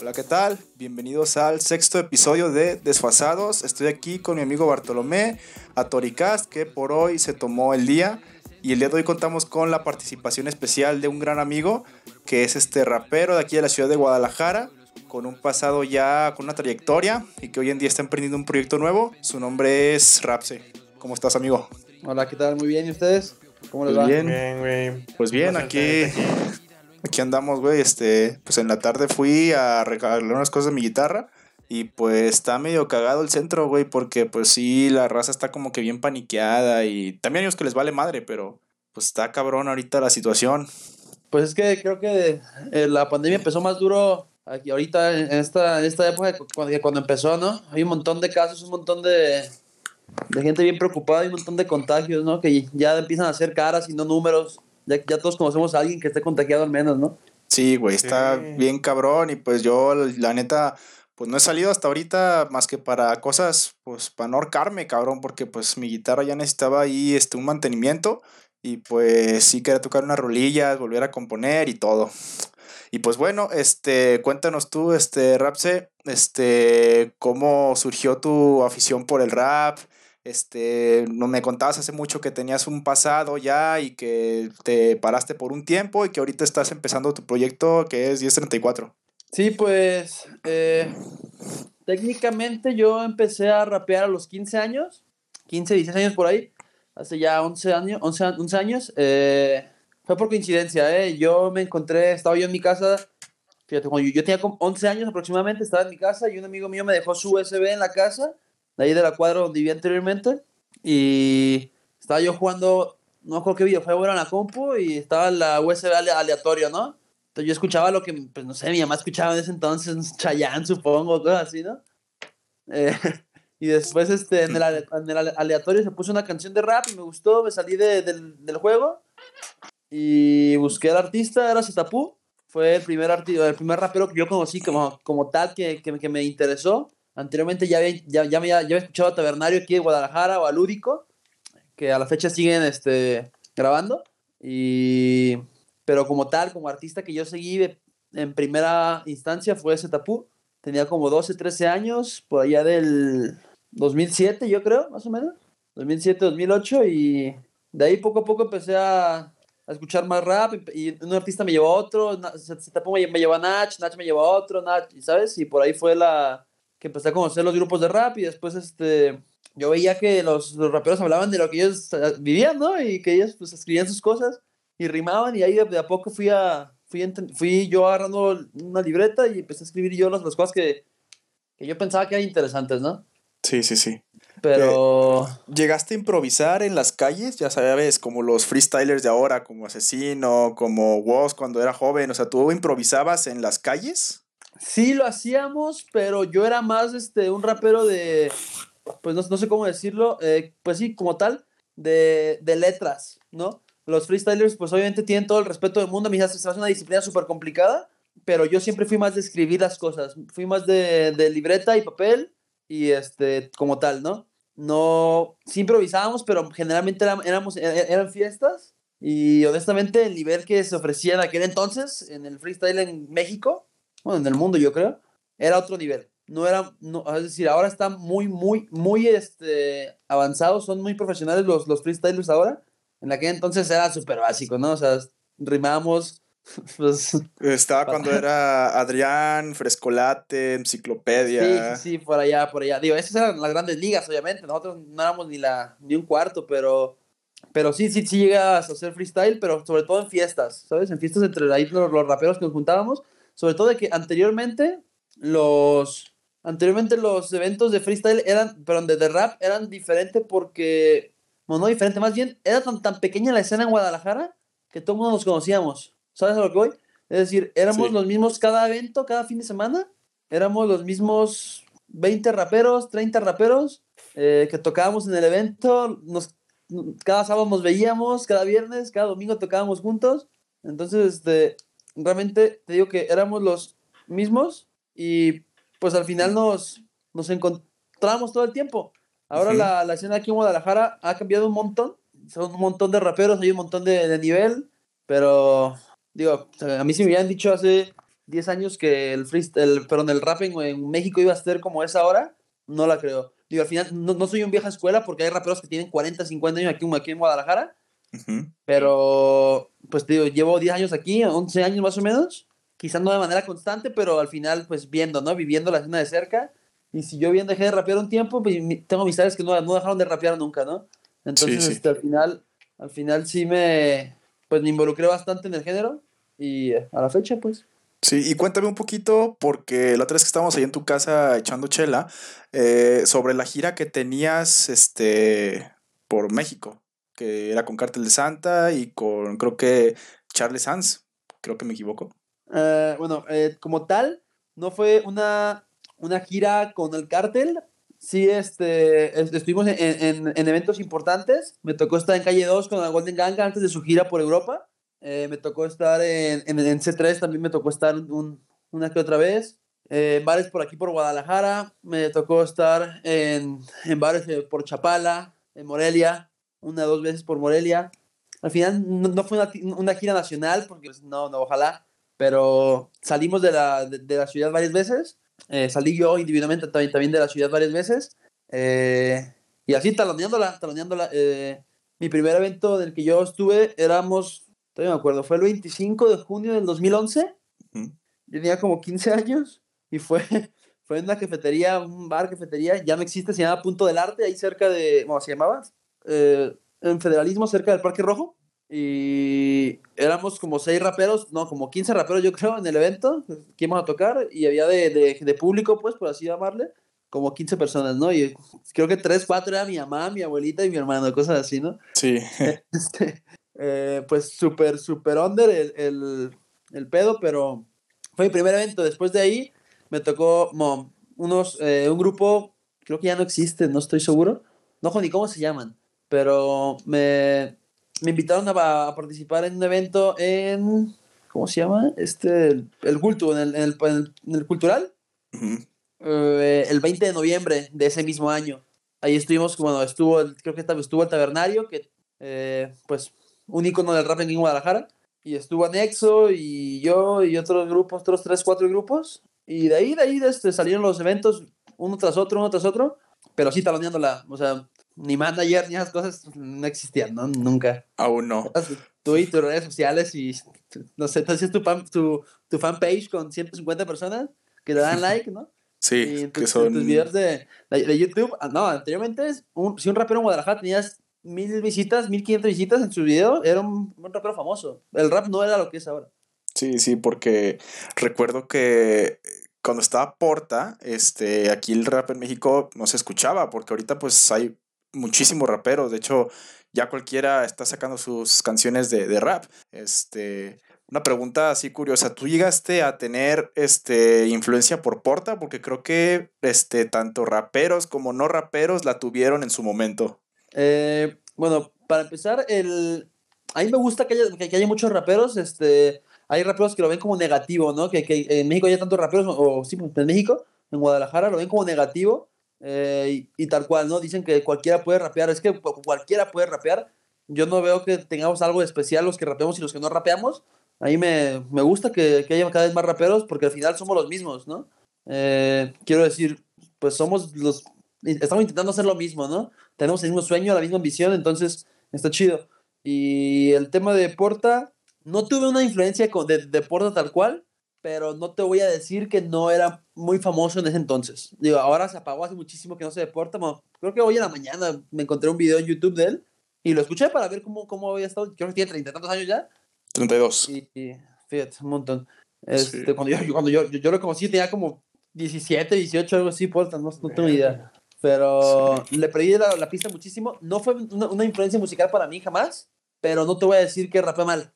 Hola, ¿qué tal? Bienvenidos al sexto episodio de Desfasados. Estoy aquí con mi amigo Bartolomé, Atoricast, que por hoy se tomó el día. Y el día de hoy contamos con la participación especial de un gran amigo, que es este rapero de aquí de la ciudad de Guadalajara, con un pasado ya, con una trayectoria, y que hoy en día está emprendiendo un proyecto nuevo. Su nombre es Rapse. ¿Cómo estás, amigo? Hola, ¿qué tal? Muy bien, ¿y ustedes? ¿Cómo les Pues va? bien. Bien, güey. Pues bien, Pues, aquí, aquí andamos, güey. Este, pues en la tarde fui a regalar unas cosas de mi guitarra. Y pues está medio cagado el centro, güey, porque pues sí, la raza está como que bien paniqueada y también ellos que les vale madre, pero pues está cabrón ahorita la situación. Pues es que creo que eh, la pandemia empezó más duro aquí ahorita en esta, esta época que cuando, empezó, ¿no? Hay un montón de casos, un montón de, de gente bien preocupada y un montón de contagios, ¿no? Que ya empiezan a hacer caras y no números. Ya, ya todos conocemos a alguien que esté contagiado al menos, ¿no? Sí, güey, está Sí. bien cabrón y pues yo, la neta, pues no he salido hasta ahorita más que para cosas, pues para no ahorcarme, cabrón, porque pues mi guitarra ya necesitaba ahí este, un mantenimiento y pues sí quería tocar unas rolillas, volver a componer y todo. Y pues bueno, este, cuéntanos tú, este, Rapse, este, cómo surgió tu afición por el rap, este, no me contabas hace mucho que tenías un pasado ya y que te paraste por un tiempo y que ahorita estás empezando tu proyecto que es 1034. Sí, pues eh, técnicamente yo empecé a rapear a los 15 años, 15, 16 años por ahí, hace ya 11 años, 11, a- 11 años. fue por coincidencia, ¿eh? Yo me encontré, estaba yo en mi casa, fíjate, cuando yo, yo tenía como 11 años aproximadamente, estaba en mi casa y un amigo mío me dejó su USB en la casa, de ahí de la cuadra donde vivía anteriormente, y estaba yo jugando, no me acuerdo qué videojuego era en la compu, y estaba la USB ale- aleatorio, ¿no? Entonces yo escuchaba lo que, pues no sé, mi mamá escuchaba en ese entonces, Chayanne, supongo, cosas así, ¿no? Eh, y después este, en, el, en el ale- aleatorio se puso una canción de rap y me gustó, me salí de- del, del juego y busqué al artista, era Zetapu. Fue el primer, el primer rapero que yo conocí como, como tal que, que, que me interesó. Anteriormente ya había, ya, ya, ya había escuchado a Tabernario aquí de Guadalajara o a Lúdico, que a la fecha siguen este, grabando. Y, pero como tal, como artista que yo seguí en primera instancia fue Zetapu. Tenía como 12, 13 años, por allá del 2007, yo creo, más o menos. 2007, 2008, y de ahí poco a poco empecé a, a escuchar más rap. Y un artista me llevó a otro, Zetapu me, me llevó a Nach, Nach me llevó a otro, Nach, ¿sabes? Y por ahí fue la que empecé a conocer los grupos de rap, y después este. Yo veía que los, los raperos hablaban de lo que ellos eh, vivían, ¿no? Y que ellos pues escribían sus cosas y rimaban y ahí de, de a poco fui a fui, fui yo agarrando una libreta y empecé a escribir yo las, las cosas que, que yo pensaba que eran interesantes, ¿no? Sí, sí, sí. Pero ¿Llegaste a improvisar en las calles? Ya sabes, como los freestylers de ahora, como Asesino, como Woz cuando era joven. O sea, ¿tú improvisabas en las calles? Sí lo hacíamos, pero yo era más este un rapero de pues no, no sé cómo decirlo, eh, pues sí, como tal, de, de letras, ¿no? Los freestylers pues obviamente tienen todo el respeto del mundo, me se hace una disciplina súper complicada, pero yo siempre fui más de escribir las cosas, fui más de, de libreta y papel y este, como tal, ¿no? No, sí improvisábamos, pero generalmente éramos, e- eran fiestas y honestamente el nivel que se ofrecía en aquel entonces en el freestyle en México, bueno, en el mundo yo creo, era otro nivel. No era, no, es decir, ahora está muy, muy, muy este, avanzados, son muy profesionales los, los freestylers ahora. En aquel entonces era súper básico, ¿no? O sea, rimábamos, pues, Estaba Pa- cuando era Adrián, Frescolate, Enciclopedia. Sí, sí, sí, por allá, por allá. Digo, esas eran las grandes ligas, obviamente. Nosotros no éramos ni, la, ni un cuarto, pero, pero sí, sí, sí llegas a hacer freestyle, pero sobre todo en fiestas, ¿sabes? En fiestas entre ahí los, los raperos que nos juntábamos. Sobre todo de que anteriormente los, anteriormente los eventos de freestyle eran, perdón, de, de rap eran diferentes porque, bueno, no diferente, más bien, era tan, tan pequeña la escena en Guadalajara que todo el mundo nos conocíamos. ¿Sabes a lo que voy? Es decir, éramos Sí. los mismos cada evento, cada fin de semana éramos los mismos 20 raperos, 30 raperos eh, que tocábamos en el evento. Nos, cada sábado nos veíamos, cada viernes, cada domingo tocábamos juntos. Entonces, este, realmente te digo que éramos los mismos y pues al final nos, nos encontramos todo el tiempo. Ahora Ujú. la, la escena aquí en Guadalajara ha cambiado un montón. Son un montón de raperos, hay un montón de, de nivel, pero digo, a mí si me hubieran dicho hace 10 años que el freestyle, perdón, el rap en, México iba a ser como es ahora, no la creo. Digo, al final, no, soy un vieja escuela porque hay raperos que tienen 40, 50 años aquí, aquí en Guadalajara. Pero, pues digo, llevo 10 años aquí, 11 años más o menos. Quizás no de manera constante, pero al final, pues viendo, ¿no? Viviendo la escena de cerca. Y si yo bien dejé de rapear un tiempo, pues tengo amistades que no, no dejaron de rapear nunca, ¿no? Entonces, Este, al final, al final sí me, pues me involucré bastante en el género y a la fecha, pues. Sí, y cuéntame un poquito, porque la otra vez que estábamos ahí en tu casa echando chela, eh, sobre la gira que tenías este, por México, que era con Cártel de Santa y con, creo que, Charles Sanz, creo que me equivoco. Eh, bueno, eh, como tal, no fue una, una gira con el Cártel, sí este, estuvimos en, en, eventos importantes, me tocó estar en Calle 2 con la Golden Gang antes de su gira por Europa, eh, me tocó estar en, en, C3, también me tocó estar un, una que otra vez. Eh, en bares por aquí por Guadalajara, me tocó estar en, en bares eh, por Chapala, en Morelia, una o dos veces por Morelia. Al final no, fue una, una, gira nacional, porque pues, no, no, ojalá, pero salimos de la, de, la ciudad varias veces. salí yo individualmente también, también de la ciudad varias veces. y así taloneándola, taloneándola. mi primer evento del que yo estuve éramos Todavía me acuerdo, fue el 25 de junio del 2011. Yo tenía como 15 años y fue, fue en una cafetería, un bar, cafetería, ya no existe, se llama Punto del Arte, ahí cerca de, ¿cómo se llamaba? Eh, en Federalismo, cerca del Parque Rojo. Y éramos como seis raperos, no, como 15 raperos yo creo en el evento que íbamos a tocar y había de, de, de público, pues, por así llamarle, como 15 personas, ¿no? Y creo que 3, 4 era mi mamá, mi abuelita y mi hermano, cosas así, ¿no? Sí. Este, eh, pues súper, súper under el, el, el, pedo, pero fue mi primer evento. Después de ahí me tocó unos, eh, un grupo, creo que ya no existe, no estoy seguro, no ni cómo se llaman, pero me, me invitaron a, a, participar en un evento en, ¿cómo se llama? Este, el, culto, en el, en el, en el cultural, eh, el 20 de noviembre de ese mismo año. Ahí estuvimos, bueno, estuvo, creo que estuvo el tabernario, que pues un icono del rap en Guadalajara. Y estuvo Anexo y yo y otros grupos, otros tres, cuatro grupos. Y de ahí, de ahí este, salieron los eventos uno tras otro, uno tras otro. Pero sí taloneándola. O sea, ni manager ni esas cosas no existían, ¿no? Nunca. Aún no. Tú y tus redes sociales y, no sé, entonces tu, fan, tu, tu fanpage con 150 personas que le dan like, ¿no? Sí, que son... tus videos de, de, YouTube, ah, no, anteriormente, un, si un rapero en Guadalajara tenías mil visitas, mil quinientas visitas en su video, era un, rapero famoso. El rap no era lo que es ahora. Sí, sí, porque recuerdo que cuando estaba Porta, este, aquí el rap en México no se escuchaba, porque ahorita pues hay muchísimos raperos, de hecho ya cualquiera está sacando sus canciones de, de rap. Este, una pregunta así curiosa, ¿tú llegaste a tener este, influencia por Porta? Porque creo que este, tanto raperos como no raperos la tuvieron en su momento. Eh, bueno, para empezar, el... a mí me gusta que haya, que haya muchos raperos. Este, hay raperos que lo ven como negativo, ¿no? Que, que en México haya tantos raperos, o, sí, en México, en Guadalajara, lo ven como negativo. Eh, y, tal cual, ¿no? Dicen que cualquiera puede rapear. Es que cualquiera puede rapear. Yo no veo que tengamos algo especial los que rapeamos y los que no rapeamos. A mí me, me gusta que, que, haya cada vez más raperos porque al final somos los mismos, ¿no? Eh, quiero decir, pues somos los estamos intentando hacer lo mismo, ¿no? Tenemos el mismo sueño, la misma ambición, entonces está chido. Y el tema de Porta, no tuve una influencia de, de Porta tal cual, pero no te voy a decir que no era muy famoso en ese entonces. Digo, ahora se apagó hace muchísimo que no se deporta. creo que hoy en la mañana me encontré un video en YouTube de él y lo escuché para ver cómo, cómo había estado. Creo que tiene treinta y tantos años ya. 32. Y, y fíjate, un montón. Este, Cuando, yo, cuando yo, yo, lo conocí tenía como 17, 18, algo así, Porta, no, no tengo idea. Pero le perdí la, pista muchísimo. No fue una, influencia musical para mí jamás, pero no te voy a decir que rapé mal.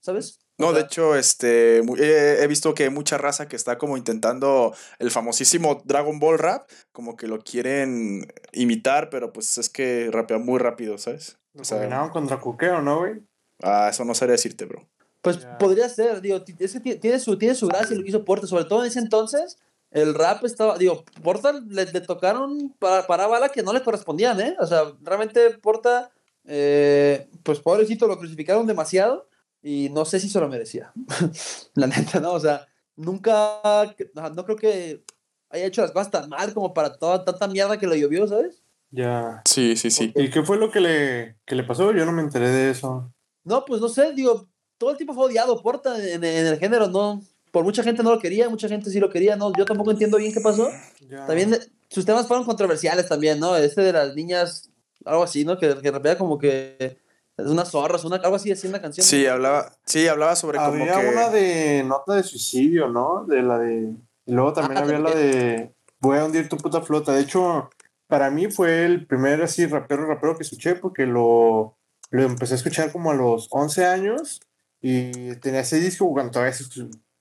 ¿Sabes? No, de hecho, este, he, visto que hay mucha raza que está como intentando el famosísimo Dragon Ball rap, como que lo quieren imitar, pero pues es que rapea muy rápido, ¿sabes? Lo o contra Cuqueo, ¿no, güey? Ah, eso no sabría decirte, bro. Pues podría ser, digo, es que tiene su, tiene su gracia lo que hizo Porta, sobre todo en ese entonces, el rap estaba, digo, Porta le, tocaron para, para bala que no le correspondían, ¿eh? O sea, realmente Porta, eh, pues pobrecito, lo crucificaron demasiado y no sé si se lo merecía. la neta, ¿no? O sea, nunca, no creo que haya hecho las cosas tan mal como para toda tanta mierda que lo llovió, ¿sabes? Ya. Sí, sí, sí. ¿Y qué fue lo que le, que le pasó? Yo no me enteré de eso. No, pues no sé, digo, todo el tiempo fue odiado Porta en, en el género, ¿no? Por mucha gente no lo quería, mucha gente sí lo quería, ¿no? Yo tampoco entiendo bien qué pasó. Ya. También sus temas fueron controversiales también, ¿no? Este de las niñas, algo así, ¿no? Que, que como que unas zorras, una, algo así, así en la canción. Sí, hablaba, sí, hablaba sobre como Había que... una de nota de suicidio, ¿no? De la de. Y luego también Ah, había la de. Voy a hundir tu puta flota. De hecho, para mí fue el primer así rapero, rapero que escuché porque lo, lo empecé a escuchar como a los 11 años y tenía ese disco cuando todavía se,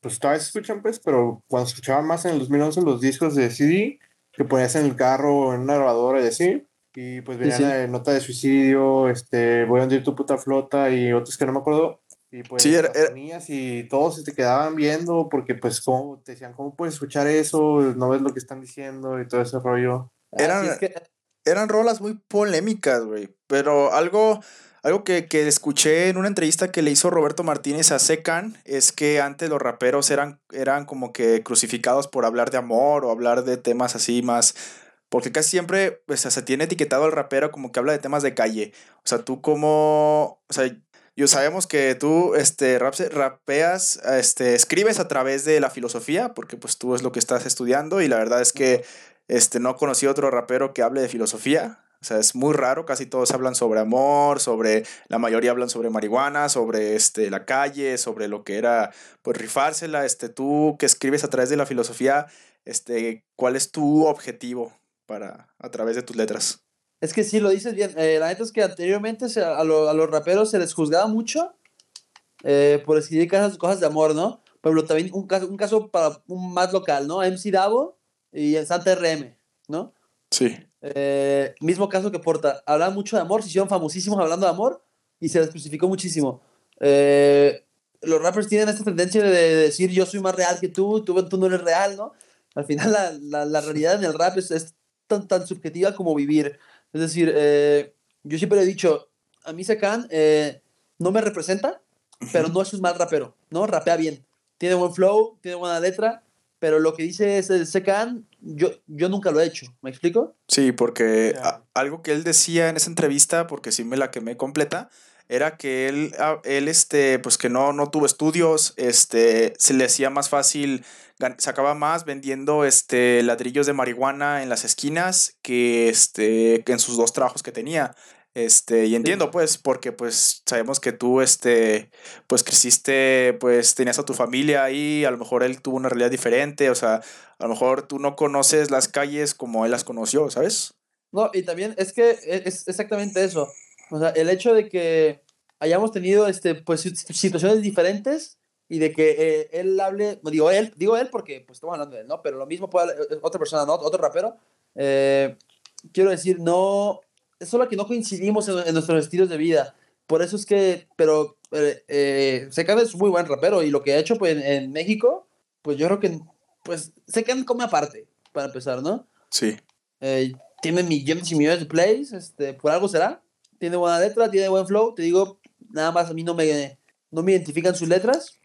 pues todavía se escuchan, pues, pero cuando escuchaba más en el 2011 los discos de CD que ponías en el carro, en una grabadora y así. Y pues venía sí. la de nota de suicidio, este, voy a hundir tu puta flota y otros que no me acuerdo. Y pues Sí, era- era- y todos se te quedaban viendo porque pues como te decían, ¿cómo puedes escuchar eso? No ves lo que están diciendo y todo ese rollo. Ah, eran- sí, es que- eran rolas muy polémicas, güey. Pero algo, algo que, que escuché en una entrevista que le hizo Roberto Martínez a Secan es que antes los raperos eran, eran como que crucificados por hablar de amor o hablar de temas así más. Porque casi siempre pues, se tiene etiquetado al rapero como que habla de temas de calle. O sea, tú como. O sea, yo sabemos que tú este, rapeas, este, escribes a través de la filosofía, porque pues tú es lo que estás estudiando, y la verdad es que este, no conocí otro rapero que hable de filosofía. O sea, es muy raro, casi todos hablan sobre amor, sobre, la mayoría hablan sobre marihuana, sobre este, la calle, sobre lo que era, pues rifársela, este, tú que escribes a través de la filosofía, este, ¿cuál es tu objetivo para, a través de tus letras? Es que sí, lo dices bien. Eh, la neta es que anteriormente se- a, lo- a los raperos se les juzgaba mucho eh, por escribir cosas, cosas de amor, ¿no? Por ejemplo, también un caso, un caso para un más local, ¿no? MC Davo y el Santa RM, ¿no? Sí. Eh, mismo caso que Porta. Hablaban mucho de amor, se hicieron famosísimos hablando de amor y se les crucificó muchísimo. Eh, los rappers tienen esta tendencia de decir yo soy más real que tú, tú, tú no eres real, ¿no? Al final la, la, la realidad en el rap es, es tan, tan subjetiva como vivir. Es decir, eh, yo siempre he dicho, a mí Secan eh, no me representa, pero no es un mal rapero, ¿no? Rapea bien. Tiene buen flow, tiene buena letra, pero lo que dice es el Secan, yo, yo nunca lo he hecho. ¿Me explico? Sí, porque Ya. a- algo que él decía en esa entrevista, porque sí me la quemé completa, era que él, a- él este, pues que no, no tuvo estudios, este, se le hacía más fácil, sacaba más vendiendo este, ladrillos de marihuana en las esquinas que, este, que en sus dos trabajos que tenía. Este, y entiendo, pues, porque pues sabemos que tú, este, pues creciste, pues tenías a tu familia ahí, a lo mejor él tuvo una realidad diferente, o sea, a lo mejor tú no conoces las calles como él las conoció, ¿sabes? No, y también es que e- es exactamente eso. O sea, el hecho de que hayamos tenido este, pues, sit- situaciones diferentes y de que eh, él hable, digo él, digo él porque pues estamos hablando de él, ¿no? Pero lo mismo puede hablar, eh, otra persona, ¿no? Otro rapero. Eh, quiero decir, no, es solo que no coincidimos en, en nuestros estilos de vida. Por eso es que, pero eh, eh, Secan es muy buen rapero y lo que ha hecho pues, en, en México, pues yo creo que, pues Secan come aparte, para empezar, ¿no? Sí. Eh, tiene millones y millones de plays, este, por algo será. Tiene buena letra, tiene buen flow. Te digo, nada más a mí no me, no me identifican sus letras,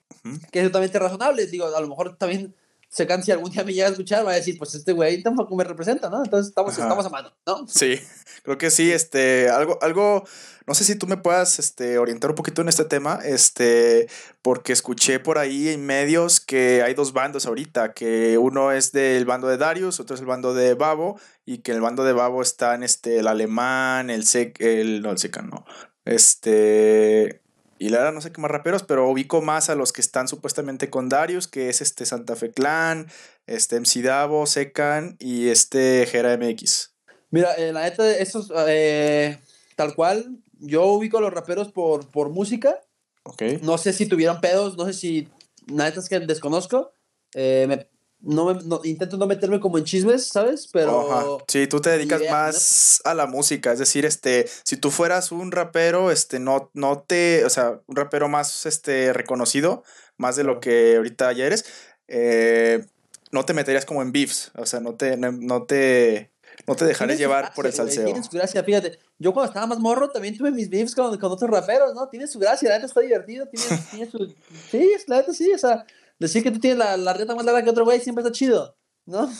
Que es totalmente razonable. Digo, a lo mejor también se si algún día me llega a escuchar, va a decir, pues este güey tampoco me representa, ¿no? Entonces estamos, Ajá. estamos a mano, ¿no? Sí, creo que sí, este, algo, algo, no sé si tú me puedas, este, orientar un poquito en este tema, este, porque escuché por ahí en medios que hay dos bandos ahorita, que uno es del bando de Darius, otro es el bando de Babo, y que en el bando de Babo están, este, el alemán, el sec, el, no, el secan, no, este, y la verdad no sé qué más raperos, pero ubico más a los que están supuestamente con Darius, que es este Santa Fe Clan, este MC Davo, Secan y este Gera MX. Mira, eh, la neta, esos, eh, tal cual, yo ubico a los raperos por, por música. Ok. No sé si tuvieron pedos, no sé si, la neta es que desconozco. Eh, me- no me- no- intento no meterme como en chismes, ¿sabes? Pero... Ajá. Sí, tú te dedicas idea, ¿no? más a la música, es decir, este, si tú fueras un rapero, este, no, no te, o sea, un rapero más, este, reconocido, más de lo que ahorita ya eres, eh, no te meterías como en beefs, o sea, no te, no, no te, no te su llevar por el salseo. Tiene su gracia, fíjate. Yo cuando estaba más morro también tuve mis beefs con, con otros raperos, ¿no? Tiene su gracia, la neta está divertido, tiene, tiene su... Sí, la neta sí, o sea, decir que tú tienes la, la reta más larga que otro güey siempre está chido, ¿no?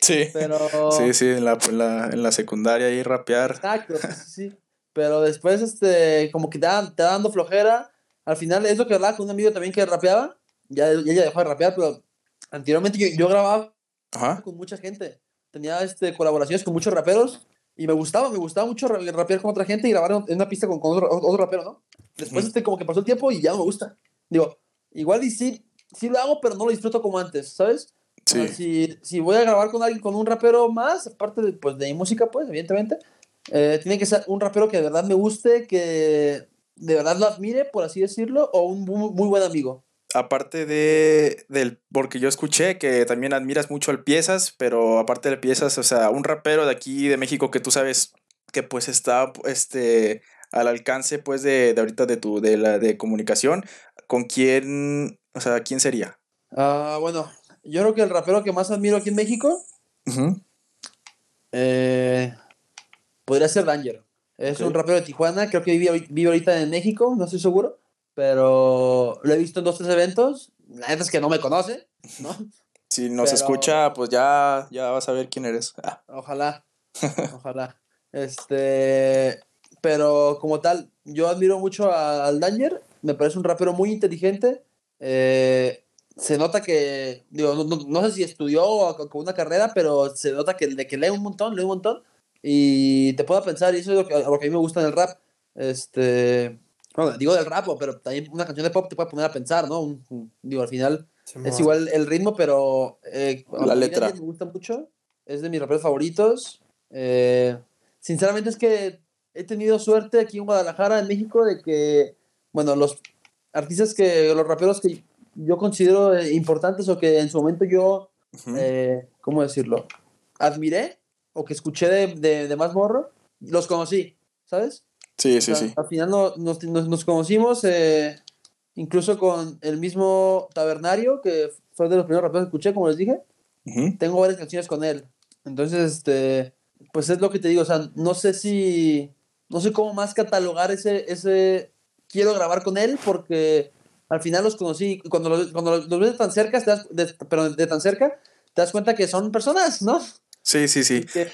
Sí. Pero. Sí, sí, en la, en la, en la secundaria ahí rapear. Exacto, sí, sí. Pero después, este, como que te, da- te dando flojera. Al final, es lo que hablaba con un amigo también que rapeaba. Ya, ya dejó de rapear, pero anteriormente yo, yo grababa Ajá. con mucha gente. Tenía este, colaboraciones con muchos raperos y me gustaba, me gustaba mucho ra- rapear con otra gente y grabar en una pista con, con otro, otro rapero, ¿no? Después, este, como que pasó el tiempo y ya no me gusta. Digo, igual y sí, sí lo hago, pero no lo disfruto como antes, ¿sabes? Sí. si, si voy a grabar con alguien, con un rapero más, aparte de, pues, de mi música, pues, evidentemente, eh, tiene que ser un rapero que de verdad me guste, que de verdad lo admire, por así decirlo, o un muy, muy buen amigo. Aparte de del porque yo escuché que también admiras mucho al Piezas, pero aparte de Piezas, o sea, un rapero de aquí de México que tú sabes que pues está este al alcance pues de, de ahorita de tu de la de comunicación, ¿con quién, o sea, quién sería? Ah, bueno, yo creo que el rapero que más admiro aquí en México eh, podría ser Danger. Es un rapero de Tijuana, creo que vive, vive ahorita en México, no estoy seguro, pero lo he visto en dos, tres eventos. La neta es que no me conoce, ¿no? Si nos Pero- escucha, pues ya ya vas a ver quién eres. Ah, Ojalá, ojalá. Este, pero como tal, yo admiro mucho al Danger, me parece un rapero muy inteligente. Eh, se nota que, digo, no, no- no sé si estudió o con una carrera, pero se nota que, de que lee un montón, lee un montón. Y te puedo pensar, y eso es lo que, lo que a mí me gusta en el rap. Este, bueno, digo del rap, pero también una canción de pop te puede poner a pensar, ¿no? Un- un- digo, al final es igual el ritmo, pero eh, La letra. Me gusta mucho. Es de mis raperos favoritos. Eh, sinceramente es que he tenido suerte aquí en Guadalajara, en México, de que, bueno, los artistas que, los raperos que yo considero eh, importantes o que en su momento yo, ujú. eh, ¿cómo decirlo? Admiré o que escuché de, de, de más morro, los conocí, ¿sabes? Sí, O sí, sea, sí. Al final no- nos, nos, nos conocimos, eh, incluso con el mismo Tabernario, que fue de los primeros raperos que escuché, como les dije. Tengo varias canciones con él. Entonces, este, pues es lo que te digo, o sea, no sé si, no sé cómo más catalogar ese, ese, quiero grabar con él, porque al final los conocí, cuando los, cuando los ves de tan cerca, te das, de, pero de tan cerca, te das cuenta que son personas, ¿no? Sí, sí, Y sí. que,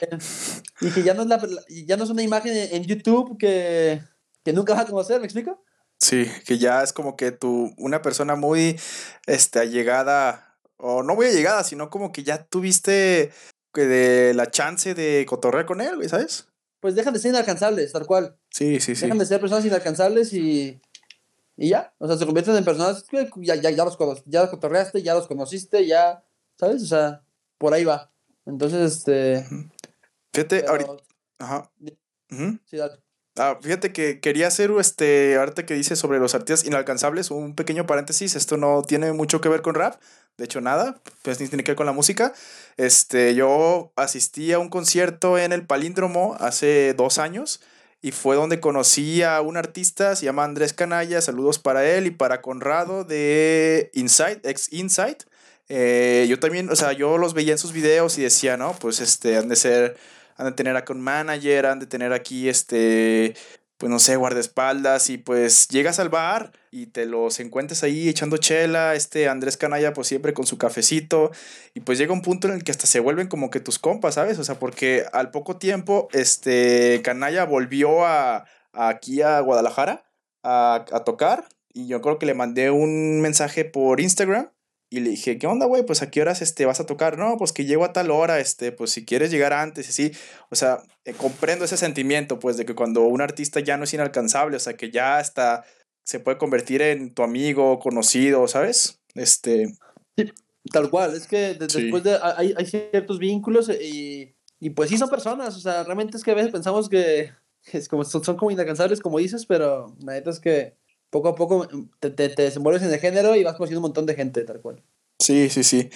y que ya, no es la, ya no es una imagen en YouTube que, que nunca vas a conocer, ¿me explico? Sí, que ya es como que tú, una persona muy este, allegada, o no muy allegada, sino como que ya tuviste que de la chance de cotorrear con él, güey, ¿sabes? Pues dejan de ser inalcanzables, tal cual. Sí, sí, sí. Dejan de ser personas inalcanzables y, y ya. O sea, se convierten en personas que ya, ya, ya los ya los cotorreaste, ya los conociste, ya, ¿sabes? O sea, por ahí va. Entonces, este... Fíjate, pero- ahorita. Ajá. Sí, dale. Ah, fíjate que quería hacer, este, ahorita que dices sobre los artistas inalcanzables, un pequeño paréntesis, esto no tiene mucho que ver con rap, de hecho nada, pues ni tiene que ver con la música. Este, yo asistí a un concierto en el Palíndromo hace dos años y fue donde conocí a un artista, se llama Andrés Canalla, saludos para él y para Conrado de Insight, ex Insight. Eh, yo también, o sea, yo los veía en sus videos y decía, no, pues este, han de ser han de tener acá un manager, han de tener aquí este, pues no sé, guardaespaldas y pues llegas al bar y te los encuentras ahí echando chela, este Andrés Canalla pues siempre con su cafecito y pues llega un punto en el que hasta se vuelven como que tus compas, ¿sabes? O sea, porque al poco tiempo este Canalla volvió a, a aquí a Guadalajara a, a tocar y yo creo que le mandé un mensaje por Instagram y le dije, ¿qué onda, güey? Pues a qué horas este, vas a tocar. No, pues que llego a tal hora, este, pues si quieres llegar antes, y así. O sea, eh, comprendo ese sentimiento, pues, de que cuando un artista ya no es inalcanzable, o sea, que ya hasta se puede convertir en tu amigo, conocido, ¿sabes? Este, Tal cual, es que de- Sí. después de... Hay, hay ciertos vínculos y, y pues sí son personas, o sea, realmente es que a veces pensamos que es como, son, son como inalcanzables, como dices, pero la neta es que poco a poco te, te, te desenvuelves en el género y vas conociendo un montón de gente, tal cual. sí, sí, sí.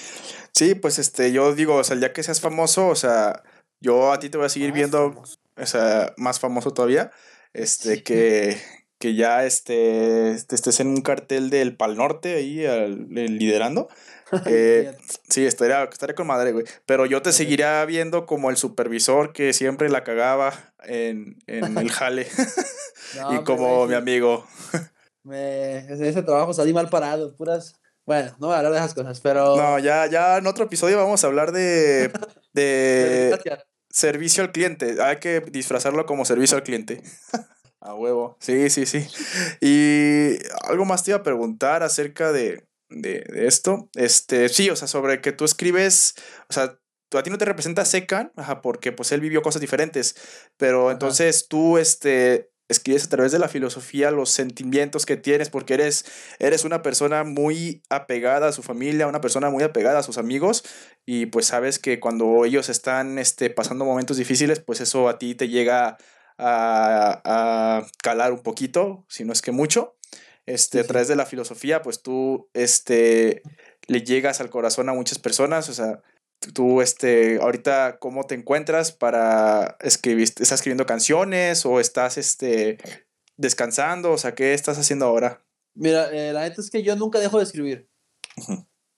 Sí, pues este, yo digo, o sea, día que seas famoso, o sea, yo a ti te voy a seguir Más viendo, famoso. o sea, más famoso todavía, este, que, que ya este, estés en un cartel del Pal Norte ahí al- liderando. Eh, sí, estaría, estaría con madre, güey. Pero yo te seguiría viendo como el supervisor que siempre la cagaba en, en el jale. No, y como mi amigo. Me- ese, trabajo salí mal parado, puras, Bueno, no voy a hablar de esas cosas, pero. No, ya, ya en otro episodio vamos a hablar de, de servicio al cliente. Hay que disfrazarlo como servicio al cliente. a huevo. Sí, sí, sí. Y algo más te iba a preguntar acerca de, de, de esto. Este, sí, o sea, sobre que tú escribes, o sea, tú, a ti no te representa Secan, ajá, porque pues él vivió cosas diferentes, pero Ajá. entonces tú, este, escribes a través de la filosofía los sentimientos que tienes, porque eres, eres una persona muy apegada a su familia, una persona muy apegada a sus amigos, y pues sabes que cuando ellos están este, pasando momentos difíciles, pues eso a ti te llega a, a calar un poquito, si no es que mucho. Este, Sí, a través de la filosofía, pues tú este, le llegas al corazón a muchas personas, o sea, tú, este, ahorita, ¿cómo te encuentras para escribir? ¿Estás escribiendo canciones o estás, este, descansando? O sea, ¿qué estás haciendo ahora? Mira, eh, la neta es que yo nunca dejo de escribir.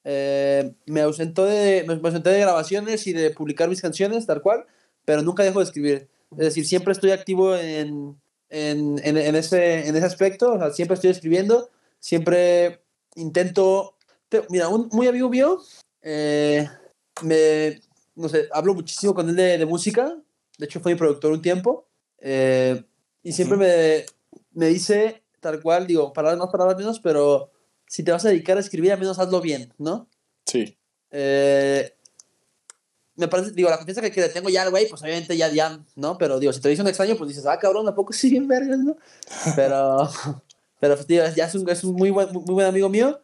Eh, me, ausentó de, me, me ausenté de grabaciones y de publicar mis canciones, tal cual, pero nunca dejo de escribir. Es decir, siempre estoy activo en, en, en, en ese, en ese aspecto, o sea, siempre estoy escribiendo, siempre intento... te- mira, un muy amigo mío, eh, me, no sé, hablo muchísimo con él de, de música, de hecho fue mi productor un tiempo, eh, y siempre me, me dice tal cual, digo, palabras más, palabras menos, pero si te vas a dedicar a escribir, al menos hazlo bien, ¿no? Sí. Eh, me parece, digo, la confianza que, que le tengo ya al güey, pues obviamente ya, ya, ¿no? Pero digo, si te dice un extraño, pues dices, ah, cabrón, ¿a poco sí bien vergas, no? Pero, pero pues, tío, ya es un, es un muy, buen, muy buen amigo mío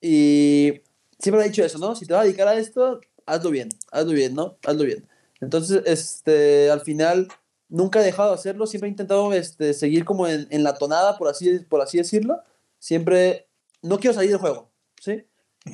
y siempre me ha dicho eso, ¿no? Si te vas a dedicar a esto, hazlo bien, hazlo bien, ¿no? Hazlo bien. Entonces, este, al final, nunca he dejado de hacerlo, siempre he intentado este, seguir como en, en la tonada, por así, por así decirlo. Siempre, no quiero salir del juego, ¿sí?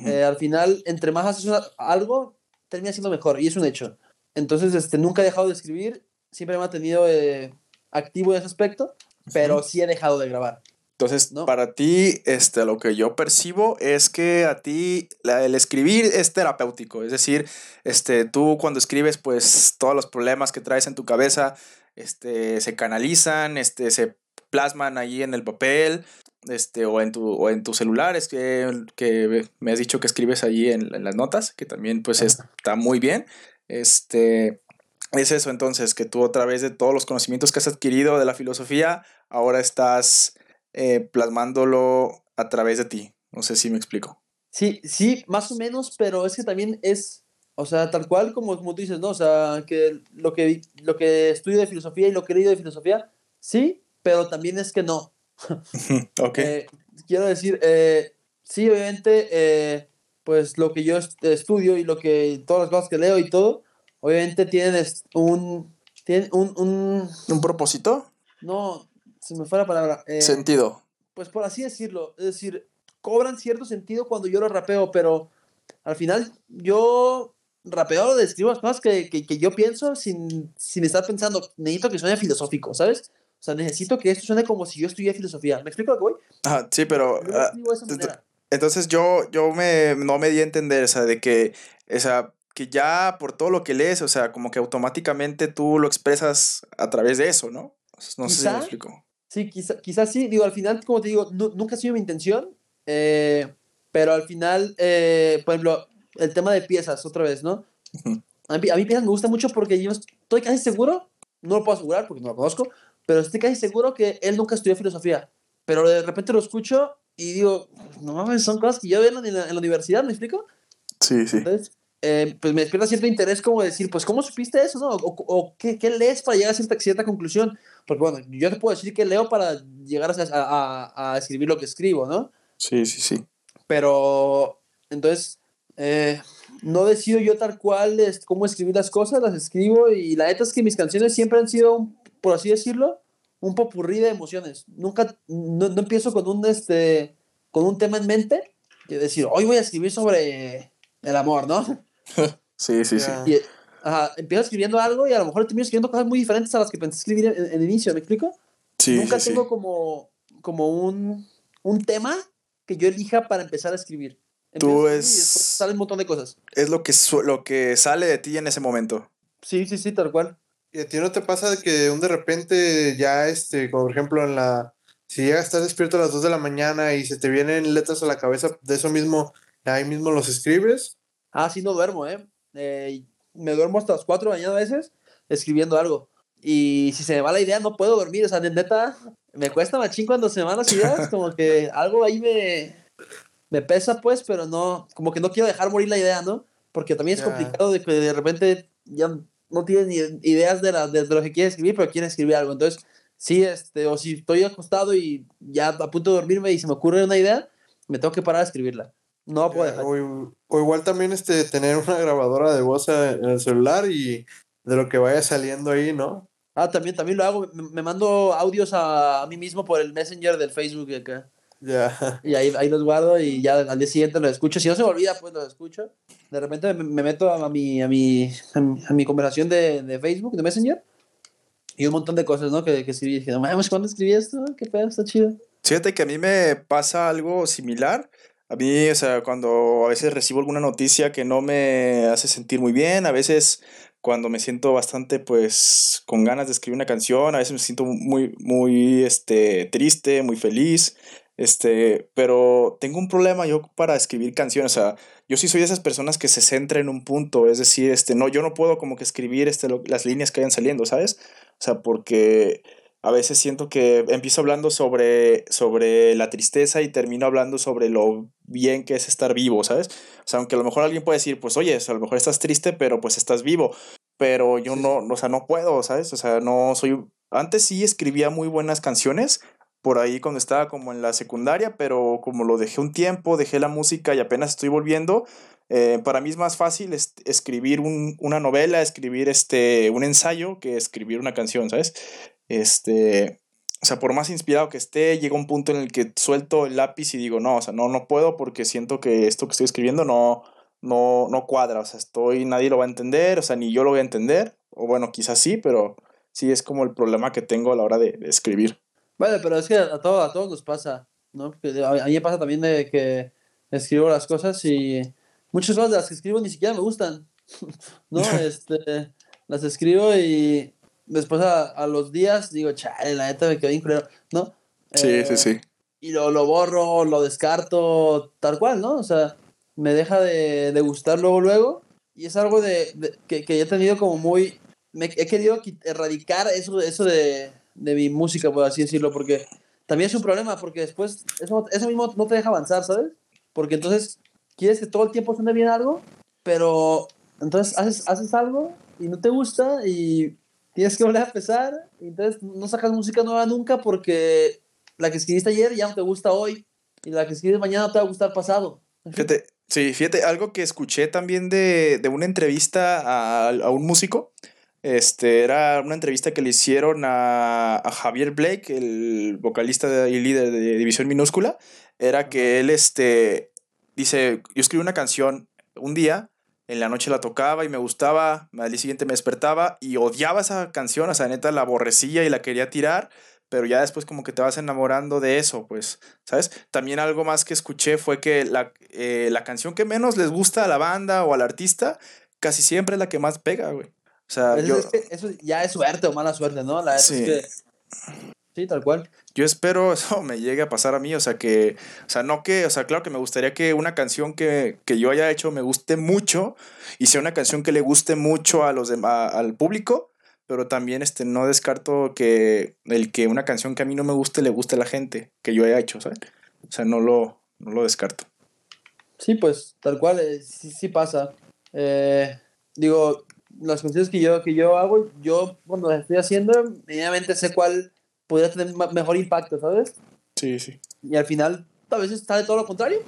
Eh, al final, entre más haces una- algo, termina siendo mejor, y es un hecho. Entonces, este, nunca he dejado de escribir, siempre me he mantenido eh, activo en ese aspecto, pero sí he dejado de grabar. Entonces, ¿no? para ti, este, lo que yo percibo es que a ti la- el escribir es terapéutico. Es decir, este, tú cuando escribes, pues todos los problemas que traes en tu cabeza este, se canalizan, este, se plasman ahí en el papel este, o, en tu, o en tus celulares, que, que me has dicho que escribes allí en, en las notas, que también pues está muy bien. Este, es eso entonces, que tú a través de todos los conocimientos que has adquirido de la filosofía, ahora estás eh, plasmándolo a través de ti. No sé si me explico. Sí, sí, más o menos, pero es que también es, o sea, tal cual como, como tú dices, ¿no? O sea, que lo que, lo que estudio de filosofía y lo que he leído de filosofía, sí, pero también es que no. ok. Eh, quiero decir, eh, sí, obviamente, eh, pues lo que yo est- estudio y lo que, todas las cosas que leo y todo, obviamente tienen un, tienen un, un, ¿Un propósito? no, se me fue la palabra. eh, Sentido. pues por así decirlo, es decir, cobran cierto sentido cuando yo lo rapeo, pero al final yo rapeo, describo las cosas que, que, que yo pienso sin, sin estar pensando, necesito que suene filosófico, ¿sabes? O sea, necesito que esto suene como si yo estudié filosofía. ¿Me explico lo que voy? Ajá, sí, pero Yo ah, entonces yo, yo me, no me di a entender, o sea, de que, o sea, que ya por todo lo que lees, o sea, como que automáticamente tú lo expresas a través de eso, ¿no? No sé si me explico. Sí, quizá- quizás sí. Digo, al final, como te digo, nu- nunca ha sido mi intención. eh, pero al final, eh, por ejemplo, el tema de piezas, otra vez, ¿no? A mí, a mí piezas me gusta mucho porque yo estoy casi seguro, no lo puedo asegurar porque no lo conozco, pero estoy casi seguro que él nunca estudió filosofía. Pero de repente lo escucho y digo, no mames, son cosas que yo veo en la, en la universidad, ¿me explico? Sí, sí. Entonces, eh, pues me despierta cierto interés como decir, pues, ¿cómo supiste eso, no? O, o ¿qué, qué lees para llegar a cierta, cierta conclusión? Porque, bueno, yo te puedo decir que leo para llegar a, a- a escribir lo que escribo, ¿no? Sí, sí, sí. Pero, entonces, eh, no decido yo tal cual es, cómo escribir las cosas, las escribo y la neta es que mis canciones siempre han sido, un- por así decirlo, un popurrí de emociones. Nunca, no, no empiezo con un, este, con un tema en mente y decir, hoy voy a escribir sobre el amor, ¿no? Sí, sí, sí. Y ajá, empiezo escribiendo algo y a lo mejor termino escribiendo cosas muy diferentes a las que pensé escribir en, en el inicio, ¿me explico? Sí, Nunca sí, sí. tengo como, como un, un tema que yo elija para empezar a escribir. Tú Empiezo a escribir y es- después sale un montón de cosas. Es lo que, su- lo que sale de ti en ese momento. Sí, sí, sí, tal cual. ¿Y a ti no te pasa de que un de repente ya, este, como por ejemplo en la, si llegas a estar despierto a las 2 de la mañana y se te vienen letras a la cabeza, de eso mismo, ahí mismo los escribes. Ah, sí, no duermo, ¿eh? eh me duermo hasta las 4 de la mañana a veces escribiendo algo. Y si se me va la idea, no puedo dormir. O sea, de neta, me cuesta machín cuando se me van las ideas. Como que algo ahí me, me pesa, pues, pero no, como que no quiero dejar morir la idea, ¿no? Porque también es complicado de que de repente ya no tienes ni ideas de, la, de, lo que quieres escribir, pero quieres escribir algo. Entonces, sí, este, o si estoy acostado y ya a punto de dormirme y se me ocurre una idea, me tengo que parar a escribirla. No puedo dejar. O, o, igual también este, tener una grabadora de voz en el celular y de lo que vaya saliendo ahí, ¿no? Ah, también, también lo hago. Me, mando audios a, a, mí mismo por el Messenger del Facebook acá. Ya. Y ahí, ahí los guardo y ya al día siguiente los escucho. Si no se me olvida, pues los escucho. De repente me, me meto a mi, a mi, a mi, conversación de, de, Facebook, de Messenger. Y un montón de cosas, ¿no? Que, que escribí. Dije, ¿cuándo escribí esto? Qué pedo, está chido. Fíjate que a mí me pasa algo similar. A mí, o sea, cuando a veces recibo alguna noticia que no me hace sentir muy bien, a veces cuando me siento bastante, pues, con ganas de escribir una canción, a veces me siento muy, muy, este, triste, muy feliz, este, pero tengo un problema yo para escribir canciones, o sea, yo sí soy de esas personas que se centra en un punto, es decir, este, no, yo no puedo como que escribir, este, las líneas que vayan saliendo, ¿sabes? O sea, porque a veces siento que empiezo hablando sobre, sobre la tristeza y termino hablando sobre lo bien que es estar vivo, ¿sabes? O sea, aunque a lo mejor alguien puede decir, pues oye, a lo mejor estás triste, pero pues estás vivo. Pero yo no, o sea, no puedo, ¿sabes? O sea, no soy... Antes sí escribía muy buenas canciones, por ahí cuando estaba como en la secundaria, pero como lo dejé un tiempo, dejé la música y apenas estoy volviendo, eh, para mí es más fácil escribir un, una novela, escribir este, un ensayo que escribir una canción, ¿sabes? Este, o sea, por más inspirado que esté, llega un punto en el que suelto el lápiz y digo, no, o sea, no, no puedo porque siento que esto que estoy escribiendo no, no, no cuadra, o sea, estoy, nadie lo va a entender, o sea, ni yo lo voy a entender, o bueno, quizás sí, pero sí es como el problema que tengo a la hora de, escribir. Vale, pero es que a, todo, a todos nos pasa, ¿no? a mí me pasa también de que escribo las cosas y muchas cosas de las que escribo ni siquiera me gustan, ¿no? este, las escribo y después a, los días digo, chale, la neta me quedó increíble, ¿no? Sí, sí, eh, sí. Y lo, lo, borro, lo descarto, tal cual, ¿no? O sea, me deja de, de gustar luego, luego. Y es algo de, que, que he tenido como muy... Me, he querido erradicar eso, eso de, de mi música, por así decirlo, porque también es un problema, porque después eso, eso mismo no te deja avanzar, ¿sabes? Porque entonces quieres que todo el tiempo suene bien algo, pero entonces haces, haces algo y no te gusta y tienes que volver a empezar. Y entonces no sacas música nueva nunca porque la que escribiste ayer ya no te gusta hoy. Y la que escribes mañana no te va a gustar pasado. Fíjate, sí, fíjate, algo que escuché también de, de una entrevista a, a, un músico. Este, era una entrevista que le hicieron a, a Javier Blake, el vocalista y líder de División Minúscula. Era que él, este, dice, yo escribí una canción un día en la noche la tocaba y me gustaba, al día siguiente me despertaba y odiaba esa canción, o sea, neta la aborrecía y la quería tirar, pero ya después como que te vas enamorando de eso, pues, ¿sabes? También algo más que escuché fue que la, eh, la canción que menos les gusta a la banda o al artista, casi siempre es la que más pega, güey. O sea, yo... eso ya es suerte o mala suerte, ¿no? La sí. es que Sí, tal cual. Yo espero eso me llegue a pasar a mí, o sea que, o sea, no que, o sea, claro que me gustaría que una canción que, que yo haya hecho me guste mucho y sea una canción que le guste mucho a los demás, al público, pero también este, no descarto que el que una canción que a mí no me guste le guste a la gente que yo haya hecho, ¿sabes? O sea, no lo, no lo descarto. Sí, pues tal cual, eh, sí, sí pasa. Eh, digo, las canciones que yo, que yo hago, yo cuando las estoy haciendo, inmediatamente sé cuál podría tener mejor impacto, ¿sabes? Sí, sí. Y al final, a veces está de todo lo contrario.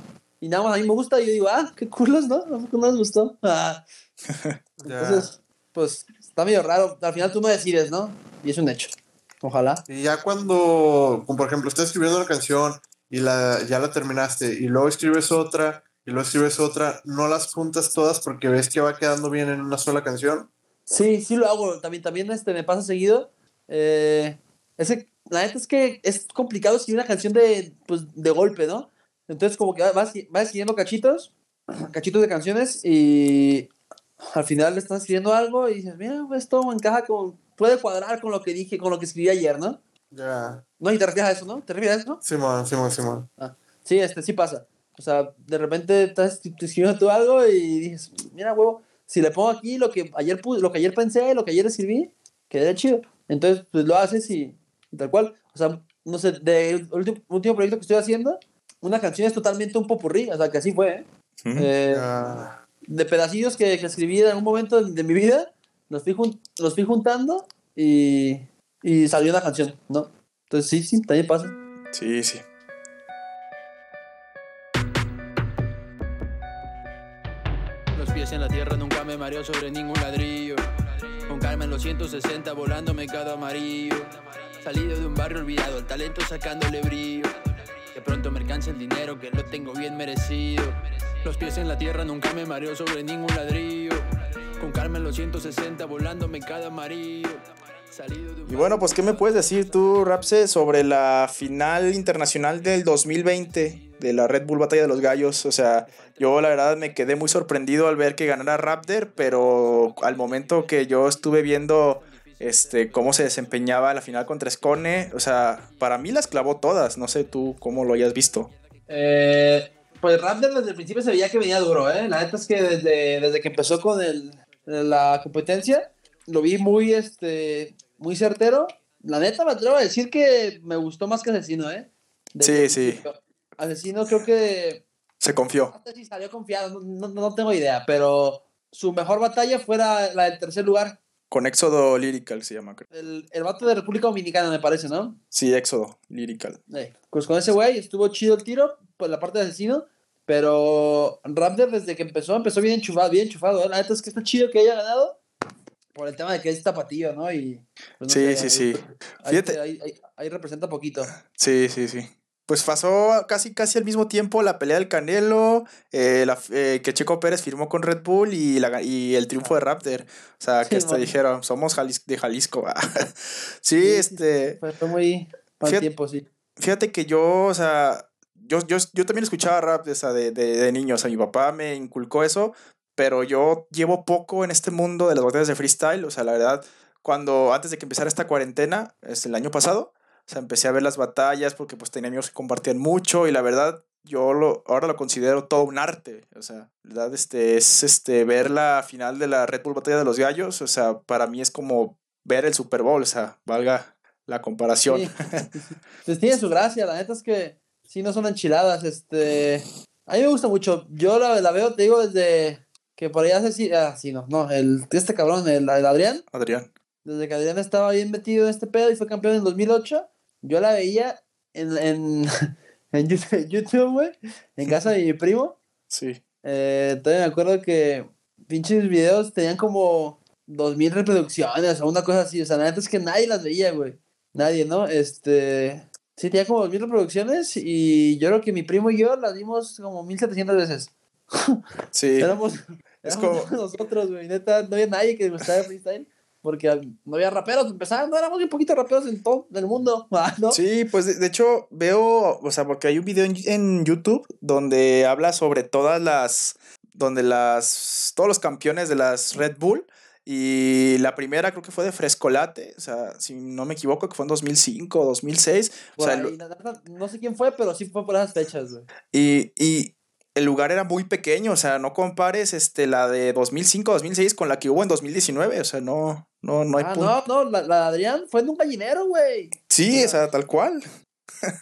Y nada más a mí me gusta y yo digo, ah, qué culos, ¿no? No nos gustó. Ah. Entonces, pues está medio raro. Al final tú no decides, ¿no? Y es un hecho. Ojalá. Y ya cuando, como por ejemplo, estás escribiendo una canción y la, ya la terminaste y luego escribes otra y luego escribes otra, ¿no las juntas todas porque ves que va quedando bien en una sola canción? Sí, sí lo hago. También, también este, me pasa seguido. Eh, ese, la neta es que es complicado escribir una canción de, pues, de golpe, ¿no? Entonces como que vas, vas escribiendo cachitos, cachitos de canciones y al final estás escribiendo algo y dices, mira, esto encaja con, puede cuadrar con lo que dije, con lo que escribí ayer, ¿no? Ya. No, y te refieres a eso, ¿no? ¿Te refieres a eso? Simón, Simón, Simón. Sí, este, sí pasa. O sea, de repente estás escribiendo tú algo y dices, mira, huevo, si le pongo aquí lo que ayer lo que ayer pensé, lo que ayer escribí, quedaría chido. Entonces, pues lo haces y, y tal cual. O sea, no sé, del último, último proyecto que estoy haciendo, una canción es totalmente un popurrí, o sea, que así fue, ¿eh? Ujú. Eh, Ya. de pedacillos que, que escribí en algún momento de, de mi vida, los fui, jun- los fui juntando y, y salió una canción, ¿no? Entonces, sí, sí, también pasa. Sí, sí. Los pies en la tierra nunca me mareo sobre ningún ladrillo. Con calma en los 160 volándome cada amarillo. Salido de un barrio olvidado, el talento sacándole brillo. De pronto me alcanza el dinero que lo tengo bien merecido. Los pies en la tierra nunca me mareo sobre ningún ladrillo. Con calma en los 160 volándome cada amarillo. Y bueno, pues, ¿qué me puedes decir tú, Rapse, sobre la final internacional del 2020 de la Red Bull Batalla de los Gallos? O sea, yo la verdad me quedé muy sorprendido al ver que ganara Raptor, pero al momento que yo estuve viendo este, cómo se desempeñaba la final contra Scone, o sea, para mí las clavó todas. No sé tú cómo lo hayas visto. Eh, pues Raptor desde el principio se veía que venía duro, ¿eh? La neta es que desde, desde que empezó con el, la competencia, lo vi muy, este, muy certero. La neta me atrevo a decir que me gustó más que Asesino, ¿eh? Desde Sí, sí. Asesino creo que Se confió. si salió confiado, no, no, no tengo idea, pero su mejor batalla fue la, la del tercer lugar. Con Éxodo Lyrical se llama, creo. El, el vato de República Dominicana, me parece, ¿no? Sí, Éxodo Lyrical. Eh, pues con ese güey estuvo chido el tiro, pues la parte de asesino. Pero Raptor desde que empezó, empezó bien enchufado, bien enchufado. ¿eh? La neta es que está chido que haya ganado por el tema de que es tapatío, ¿no? Y, pues, no Sí, sé, sí, ahí- sí. Ahí, Fíjate. ahí- ahí- ahí representa poquito. Sí, sí, sí. Pues pasó casi casi al mismo tiempo la pelea del Canelo, eh, la- eh, que Checo Pérez firmó con Red Bull y, la, y el triunfo de Raptor. O sea, que Sí, hasta bueno. dijeron, somos Jalis- de Jalisco. sí, Sí, este, Fue, fue muy mal Fíjate- tiempo, sí. fíjate que yo, o sea, yo, yo, yo también escuchaba rap o sea, de, de, de niño, o sea, mi papá me inculcó eso, pero yo llevo poco en este mundo de las batallas de freestyle, o sea, la verdad, cuando antes de que empezara esta cuarentena, es el año pasado, o sea, empecé a ver las batallas porque pues tenía amigos que compartían mucho y la verdad, yo lo, ahora lo considero todo un arte, o sea, verdad, este, es este, ver la final de la Red Bull Batalla de los Gallos, o sea, para mí es como ver el Super Bowl, o sea, valga la comparación. Sí. Pues tiene su gracia, la neta es que sí, no son enchiladas. Este, a mí me gusta mucho. Yo la, la veo, te digo, desde que por ahí hace sí, ah, sí, no, no, el, este cabrón, el, el Adrián, Adrián. desde que Adrián estaba bien metido en este pedo y fue campeón en 2008, yo la veía en, en, en YouTube- güey, en casa de mi primo. Sí. Eh, todavía me acuerdo que pinches videos tenían como 2000 reproducciones o una cosa así. O sea, la neta es que nadie las veía, güey. Nadie, ¿no? Este. Sí, tenía como 2000 reproducciones y yo creo que mi primo y yo las vimos como 1700 veces. Sí. Éramos, Es como- nosotros, güey. Neta, no había nadie que gustara freestyle porque no había raperos. Empezaban, no éramos un poquito raperos en todo el mundo, ah, ¿no? Sí, pues de, hecho veo, o sea, porque hay un video en, en YouTube donde habla sobre todas las, donde las, todos los campeones de las Red Bull y la primera creo que fue de Frescolate, o sea, si no me equivoco, que fue en 2005 o 2006, o Por sea, no sé quién fue, pero sí fue por esas fechas, güey. y, y el lugar era muy pequeño, o sea, no compares este, la de 2005, 2006 con la que hubo en 2019, o sea, no, no, no hay Ah, punto. no, no, la, la de Adrián fue en un gallinero, güey. Sí, o sea, tal cual.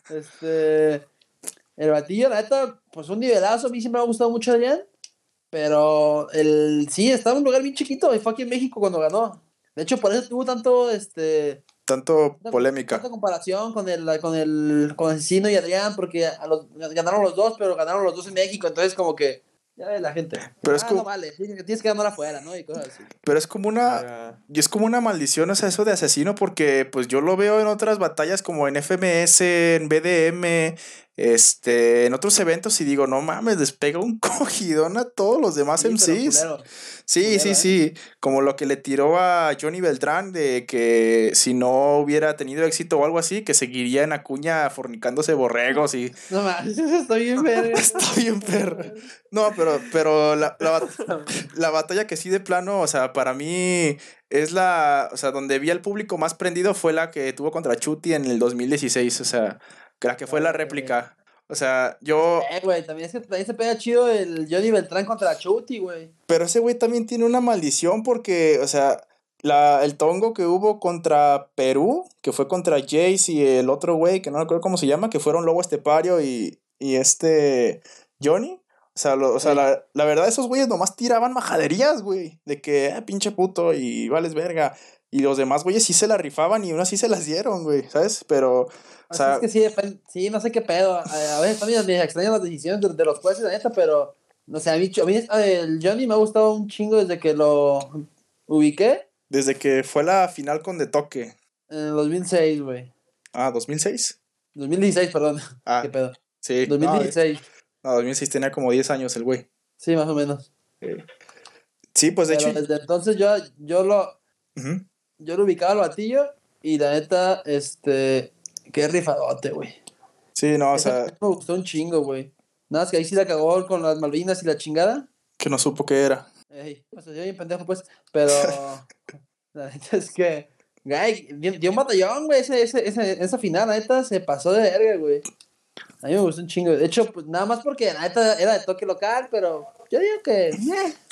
Este. El batillo, la neta, pues un nivelazo. A mí siempre me ha gustado mucho Adrián. Pero el. Sí, estaba en un lugar bien chiquito y fue aquí en México cuando ganó. De hecho, por eso tuvo tanto. Este. Tanto polémica. Tanta comparación con el, con el. Con Asesino y Adrián, porque a los, ganaron los dos, pero ganaron los dos en México. Entonces, como que. Ya ves la gente. Pero es ah, como- no vale, tienes que- ganar afuera, ¿no? Y cosas así. Pero es como una. Y es como una maldición, o sea, eso de asesino, porque pues yo lo veo en otras batallas como en FMS, en BDM, este, en otros eventos y digo, no mames, despega un cogidón a todos los demás Sí, MCs. culero. Sí, culero, sí, ¿eh? sí, como lo que le tiró a Johnny Beltrán de que si no hubiera tenido éxito o algo así, que seguiría en Acuña fornicándose borregos y No mames, está bien verga. está bien perro. No, pero, pero la, la, la batalla que sí de plano, o sea, para mí es la, o sea, donde vi al público más prendido fue la que tuvo contra Chuti en el 2016, o sea, que la que fue la réplica. O sea, yo... Eh, güey, también, es que también se pega chido el Johnny Beltrán contra Chuti, güey. Pero ese güey también tiene una maldición porque, o sea, la, el tongo que hubo contra Perú, que fue contra Jace y el otro güey, que no recuerdo cómo se llama, que fueron Lobo Estepario y, y este Johnny. O sea, lo- o sea Sí. la, la verdad, esos güeyes nomás tiraban majaderías, güey. De que, ah, pinche puto y vales verga. Y los demás güeyes sí se la rifaban y unos sí se las dieron, güey, ¿sabes? Pero, o O sea, es que sí, sí, no sé qué pedo. A, veces también me extrañan las decisiones de, de los jueces, la neta, pero no sé, a mí, a mí el Johnny me ha gustado un chingo desde que lo ubiqué desde que fue la final con De Toque. en el 2006, güey. Ah, 2006. 2016, perdón. Ah, ¿Qué pedo? sí. No, 2016. no, 2006 tenía como 10 años el güey. Sí, más o menos. Sí, pues de Pero hecho. desde entonces yo, yo lo yo lo ubicaba al batillo y la neta, este, qué rifadote, güey. Sí, no, o sea, me gustó un chingo, güey. Nada más que ahí sí la cagó con las Malvinas y la chingada. que no supo qué era. Ey, pues yo bien pendejo, pues. Pero la neta es que, güey, dio, dio un batallón, güey, ese, ese, ese- esa final, la neta, se pasó de verga, güey. A mí me gustó un chingo. De hecho, pues nada más porque la neta era de toque local, pero yo digo que, eh,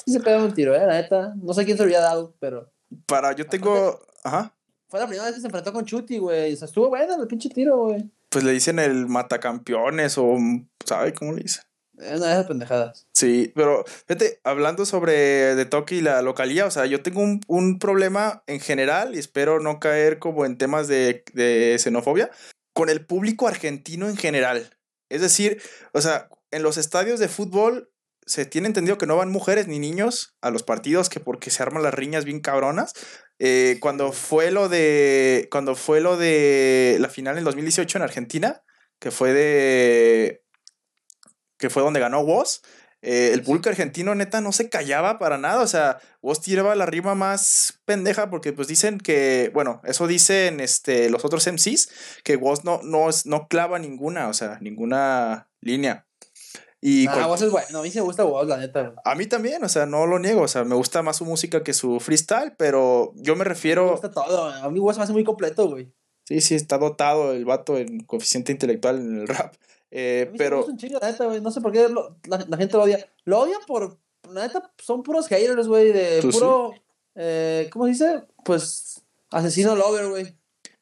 sí se pegó un tiro, eh, la neta. No sé quién se lo había dado, pero Para, yo tengo. Ajá. Fue la primera vez que se enfrentó con Chuti, güey. O sea, estuvo bueno el pinche tiro, güey. Pues le dicen el matacampeones o. ¿Sabe cómo le dicen? Es una de esas pendejadas. Sí, pero fíjate, hablando sobre de toque y la localía, o sea, yo tengo un, un problema en general y espero no caer como en temas de, de xenofobia con el público argentino en general. Es decir, o sea, en los estadios de fútbol se tiene entendido que no van mujeres ni niños a los partidos que porque se arman las riñas bien cabronas. Eh, cuando fue lo de cuando fue lo de la final en 2018 en Argentina, que fue de que fue donde ganó Woz, eh, el público argentino neta no se callaba para nada, o sea, Woz tiraba la rima más pendeja porque pues dicen que, bueno, eso dicen este, los otros MCs, que Woz no, no, no clava ninguna, o sea, ninguna línea. Y Ah, vos es bueno. A mí sí me gusta vos, la neta, güey. a mí también, o sea, no lo niego, o sea, me gusta más su música que su freestyle, pero yo me Me refiero... gusta todo. A mí vos me hace muy completo, güey. Sí, sí, está dotado el vato en coeficiente intelectual en el rap. Eh, A mí sí me pero gusta un chingo, la neta, güey. No sé por qué lo- la, la gente lo odia. Lo odian por. La neta, son puros haters, güey. De sí. puro. eh, ¿Cómo se dice? Pues. Asesino lover, güey.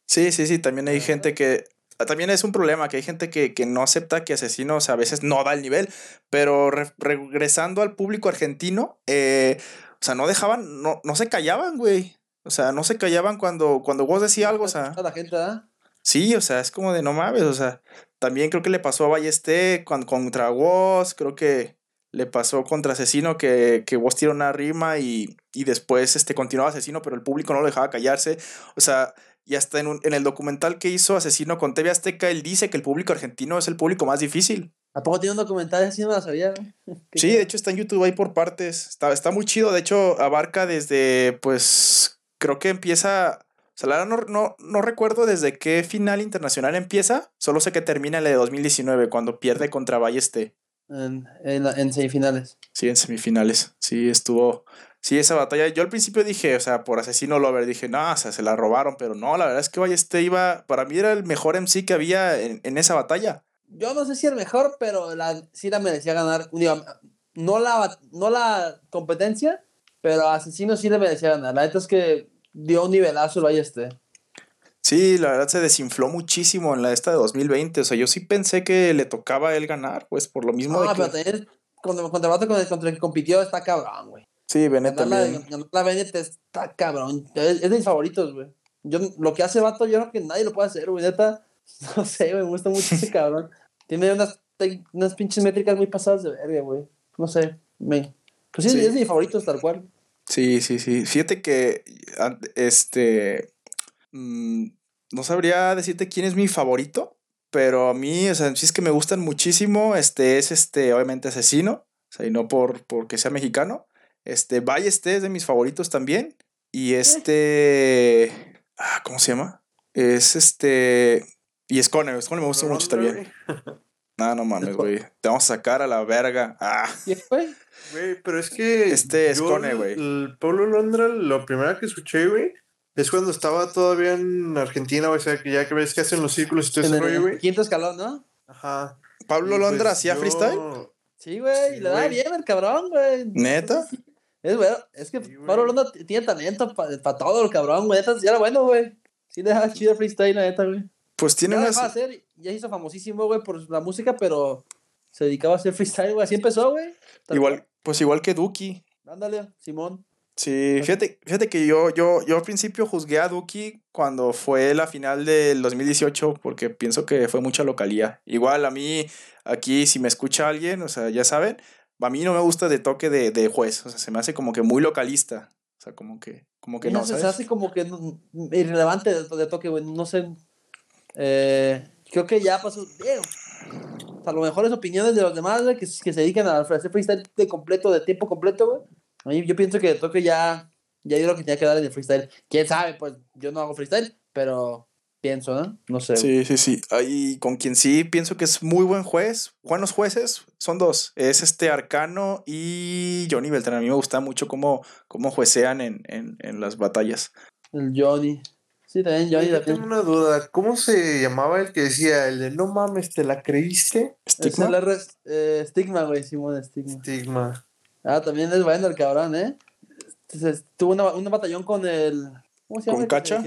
sí, sí, sí, también hay gente que... También es un problema que hay gente que, que no acepta que Asesinos a veces no da el nivel, pero re- regresando al público argentino, eh, o sea, no dejaban, no, no se callaban, güey. O sea, no se callaban cuando, cuando vos decía algo, o sea... La gente, ¿ah? Sí, o sea, es como de no mames, o sea, también creo que le pasó a Ballesté cuando, contra Woz, creo que le pasó contra Asesino que, que Woz tiró una rima y, y después este, continuaba Asesino, pero el público no lo dejaba callarse, o sea, y hasta en, un- en el documental que hizo Asesino con TV Azteca, él dice que el público argentino es el público más difícil. ¿A poco tiene un documental así? No la sabía, Sí, de hecho está en YouTube ahí por partes. Está, está muy chido. De hecho, abarca desde, pues, creo que empieza. O sea, la no, no, no recuerdo desde qué final internacional empieza. Solo sé que termina en la de 2019, cuando pierde contra Balleste. En, en, en semifinales. Sí, en semifinales. Sí, estuvo. Sí, esa batalla. Yo al principio dije, o sea, por asesino Lover, dije, no, o sea, se la robaron, pero no, la verdad es que Balleste iba. Para mí era el mejor MC que había en, en esa batalla. Yo no sé si el mejor, pero la, sí la merecía ganar. Digo, no, la, no la competencia, pero Asesino sí le merecía ganar. La neta es que dio un nivelazo el este. Sí, la verdad se desinfló muchísimo en la esta de 2020. O sea, yo sí pensé que le tocaba a él ganar, pues por lo mismo No, de que. pero también contra, contra el vato con el, contra el que compitió está cabrón, güey. Sí, la, también. ganar la Bennett está cabrón. Es, de mis favoritos, güey. Yo, lo que hace vato, yo creo que nadie lo puede hacer, güey. Neta, no sé, güey. Me gusta mucho ese cabrón. Tiene unas, unas pinches métricas muy pasadas de verga, güey. No sé. Me, pues sí, Sí. es de mis favoritos, tal cual. Sí, sí, sí. Fíjate que an- este mm, no sabría decirte quién es mi favorito, pero a mí, o sea, sí es que me gustan muchísimo. Este es este, obviamente, asesino. O sea, y no por porque sea mexicano. Este, Balleste es de mis favoritos también. Y este. Ah, ¿cómo se llama? Es este. Y Scone, Scone me gusta mucho también. No, no mames, güey. Te vamos a sacar a la verga. Ah. ¿Quién fue? Güey, pero es que. Este es el- güey. El Pablo Londra, lo primero que escuché, güey, es cuando estaba todavía en Argentina, güey. O sea, que ya que ves que hacen los círculos y todo En ese rollo, güey. quinto escalón, ¿no? Ajá. ¿Pablo Y, Londra pues, hacía yo- freestyle? Sí, güey, Sí, le da güey. bien el cabrón, güey. ¿Neta? Es, güey, es que Sí. Pablo Londra tiene talento para todo el cabrón, güey. Ya era bueno, güey. Sí le daba chido freestyle, la neta, güey. Pues tiene de hacer, ya se hizo famosísimo, güey, por la música, pero se dedicaba a hacer freestyle, güey. Así empezó, güey. Igual, pues igual que Duki. Ándale, Simón. Sí, fíjate, fíjate que yo, yo, yo al principio juzgué a Duki cuando fue la final del 2018 porque pienso que fue mucha localía. Igual a mí, aquí si me escucha alguien, o sea, ya saben, a mí no me gusta de toque de, de juez, o sea, se me hace como que muy localista. O sea, como que, como que Ya no, se, hace como que no- irrelevante de, de toque, güey. No sé. Eh, creo que ya pasó. Digo, a lo mejor es opiniones de los demás, güey, que, que se dedican a hacer freestyle de completo, de tiempo completo, güey. A mí, yo pienso que de toque ya, ya dio lo que tenía que dar en el freestyle. Quién sabe, pues yo no hago freestyle, pero pienso, ¿no? No sé. Sí, sí, sí. Ahí con quien sí pienso que es muy buen juez. Buenos jueces son dos. Es este Arcano y Johnny Beltrán. A mí me gusta mucho cómo, cómo juecean en, en, en las batallas. El Johnny. Sí, también Johnny. Yo también. tengo una duda. ¿Cómo se llamaba el que decía el de no mames, te la creíste? Es Stigma. el R, eh, Stigma, güey, Simón Stigma. Estigma. Ah, también es bueno el cabrón, ¿eh? Entonces, tuvo una, un batallón con el. ¿Cómo se llama? ¿Con Cacha?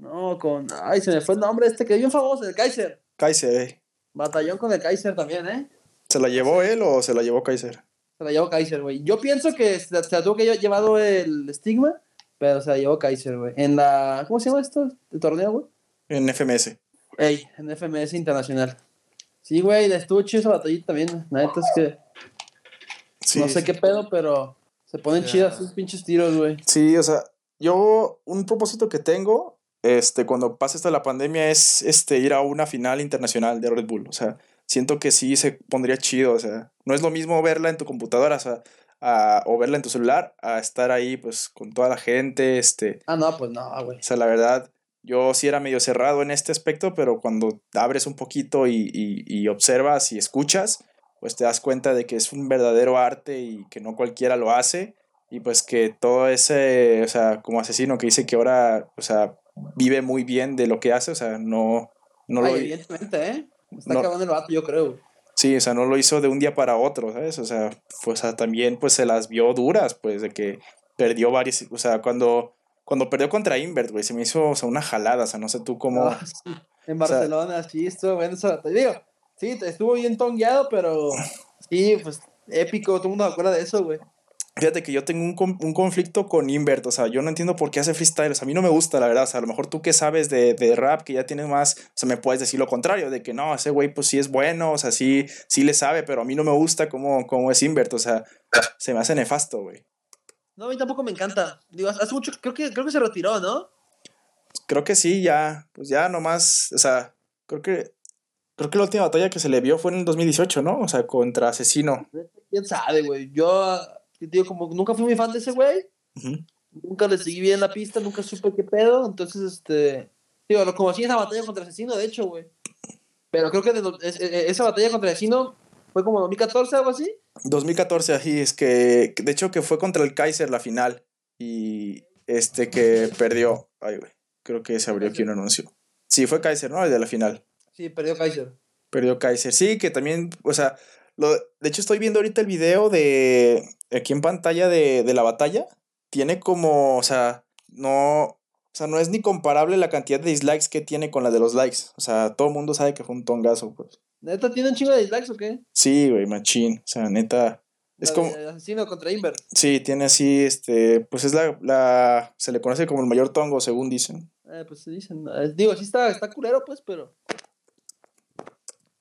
No, con. Ay, se me fue el nombre este que es bien famoso, el Kaiser. Kaiser, eh. Batallón con el Kaiser también, ¿eh? ¿Se la llevó él o se la llevó Kaiser? Se la llevó Kaiser, güey. Yo pienso que se la, se la tuvo que haber llevado el Stigma, pero se la llevó Kaiser, güey. En la. ¿Cómo se llama esto? ¿El torneo, güey? En FMS. Ey, en FMS Internacional. Sí, güey, le estuvo chido esa batallita también. La neta es que. Sí, no sé qué pedo, pero. Se ponen chidas esos pinches tiros, güey. Sí, o sea, yo un propósito que tengo, este, cuando pase esta la pandemia es este ir a una final internacional de Red Bull. O sea, siento que sí se pondría chido. O sea, no es lo mismo verla en tu computadora, o sea, a- o verla en tu celular, a estar ahí, pues, con toda la gente, este. Ah, no, pues no, güey. O sea, la verdad, yo sí era medio cerrado en este aspecto, pero cuando abres un poquito y, y, y observas y escuchas, pues te das cuenta de que es un verdadero arte y que no cualquiera lo hace. Y pues que todo ese, o sea, como asesino que dice que ahora, o sea, vive muy bien de lo que hace, o sea, no, no Ay, lo, evidentemente, ¿eh? Está No. acabando el vato, yo creo. sí, o sea, no lo hizo de un día para otro, ¿sabes? O sea, pues, o sea, también pues se las vio duras, pues, de que perdió varias, o sea, cuando, cuando perdió contra Invert, güey, se me hizo, o sea, una jalada, o sea, no sé tú cómo... Ah, sí. En O sea- Barcelona, sí, estuvo bueno esa Te digo, sí, estuvo bien tongueado, pero sí, pues épico, todo el mundo se acuerda de eso, güey. Fíjate que yo tengo un, un conflicto con Invert, o sea, yo no entiendo por qué hace freestyle, o sea, a mí no me gusta, la verdad, o sea, a lo mejor tú que sabes de, de rap, que ya tienes más, o sea, me puedes decir lo contrario, de que no, ese güey pues sí es bueno, o sea, sí, sí le sabe, pero a mí no me gusta cómo, cómo es Invert, o sea, se me hace nefasto, güey. No, a mí tampoco me encanta. Digo, hace mucho, creo que, creo que se retiró, ¿no? Creo que sí, ya, pues ya nomás, o sea, creo que, creo que la última batalla que se le vio fue en el 2018, ¿no? O sea, contra Asesino. Quién sabe, güey. Yo, yo digo, como nunca fui muy fan de ese güey, nunca le seguí bien la pista, nunca supe qué pedo, entonces, este. Digo, lo conocí en esa batalla contra Asesino, de hecho, güey. Pero creo que de es- e- esa batalla contra Asesino fue como 2014, algo así. 2014, así es que, de hecho que fue contra el Kaiser la final y este que perdió. Ay, güey, creo que se abrió aquí un anuncio. Sí, fue Kaiser, ¿no? El de la final. Sí, perdió Kaiser. Perdió Kaiser. Sí, que también, o sea, lo, de hecho estoy viendo ahorita el video de aquí en pantalla de, de la batalla. Tiene como, o sea, no, o sea, no es ni comparable la cantidad de dislikes que tiene con la de los likes. O sea, todo el mundo sabe que fue un tongazo, pues. ¿Neta tiene un chingo de dislikes o qué? Sí, güey, machín. O sea, neta. Es como, Asesino contra Inver. Sí, tiene así, este, pues es la, la, se le conoce como el mayor tongo, según dicen. Eh, pues se dicen. eh, digo, sí está, está culero, pues, pero.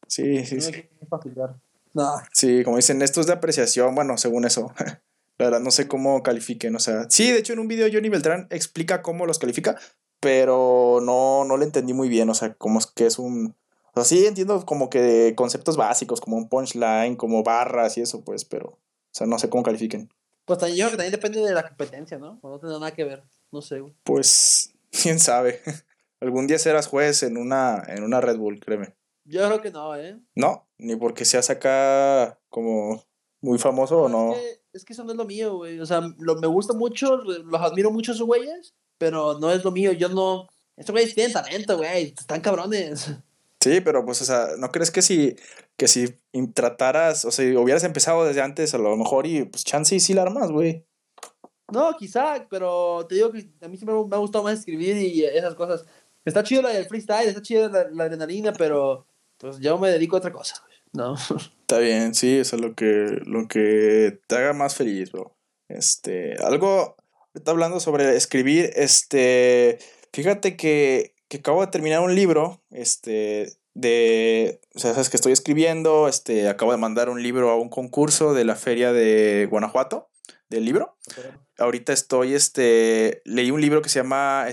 Sí, sí, no sí. que para juzgar. No, Sí, como dicen, esto es de apreciación, bueno, según eso. La verdad, no sé cómo califiquen, o sea, sí, de hecho en un video Johnny Beltrán explica cómo los califica, pero no, no le entendí muy bien, o sea, como es que es un... O sea, sí entiendo como que conceptos básicos, como un punchline, como barras y eso, pues, pero, o sea, no sé cómo califiquen. pues también, yo creo que también depende de la competencia, ¿no? O no tendrá nada que ver. No sé. Pues, quién sabe. Algún día serás juez en una, en una Red Bull, créeme. Yo creo que no, ¿eh? ¿No? ni porque seas acá como muy famoso o no. Es que, es que eso no es lo mío, güey. O sea, lo, me gusta mucho, los admiro mucho esos güeyes, pero no es lo mío. Yo no. Estos güeyes tienen talento, güey. Están cabrones. Sí, pero pues, o sea, ¿no crees que si, que si trataras, o sea, hubieras empezado desde antes, a lo mejor, y pues chance y sí la armas, güey? No, quizá, pero te digo que a mí siempre me ha gustado más escribir y esas cosas. Está chido la del freestyle, está chido la, la adrenalina, pero pues yo me dedico a otra cosa, güey. No. Está bien, sí, eso es lo que, lo que te haga más feliz, bro. Este, algo, ahorita hablando sobre escribir, este, fíjate que, que acabo de terminar un libro, este, de, o sea, sabes que estoy escribiendo, este, acabo de mandar un libro a un concurso de la feria de Guanajuato, del libro. Ahorita estoy, este, leí un libro que se llama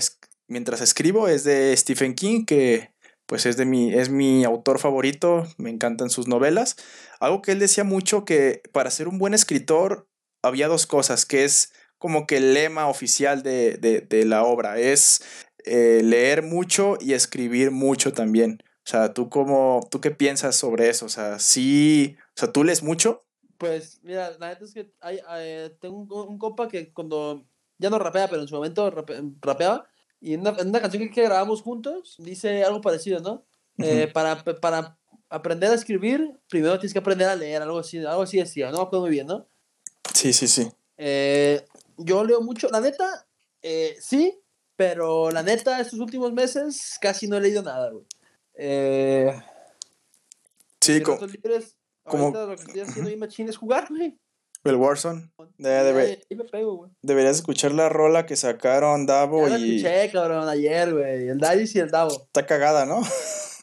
Mientras escribo, es de Stephen King, que pues es de mi, es mi autor favorito, me encantan sus novelas. Algo que él decía mucho que para ser un buen escritor había dos cosas, que es como que el lema oficial de, de- de la obra, es eh, leer mucho y escribir mucho también. O sea, ¿tú, cómo, ¿tú qué piensas sobre eso? O sea, sí, o sea, ¿tú lees mucho? Pues mira, la neta es que hay, eh, tengo un, compa que cuando ya no rapea, pero en su momento rape- rapeaba, y en una, en una canción que, grabamos juntos, dice algo parecido, ¿no? Eh, para, para aprender a escribir, primero tienes que aprender a leer, algo así, algo así decía, no me acuerdo muy bien, ¿no? Sí, sí, sí. Eh, yo leo mucho, la neta, eh, sí, pero la neta, estos últimos meses casi no he leído nada, güey. Eh, Sí, libres, como- ahorita lo que estoy haciendo bien machín es jugar, güey. El Warzone. Debe- ahí me pego, güey. deberías escuchar la rola que sacaron Davo Ya la y escuché, cabrón, ayer, güey. El Darius y el Davo. está cagada, ¿no?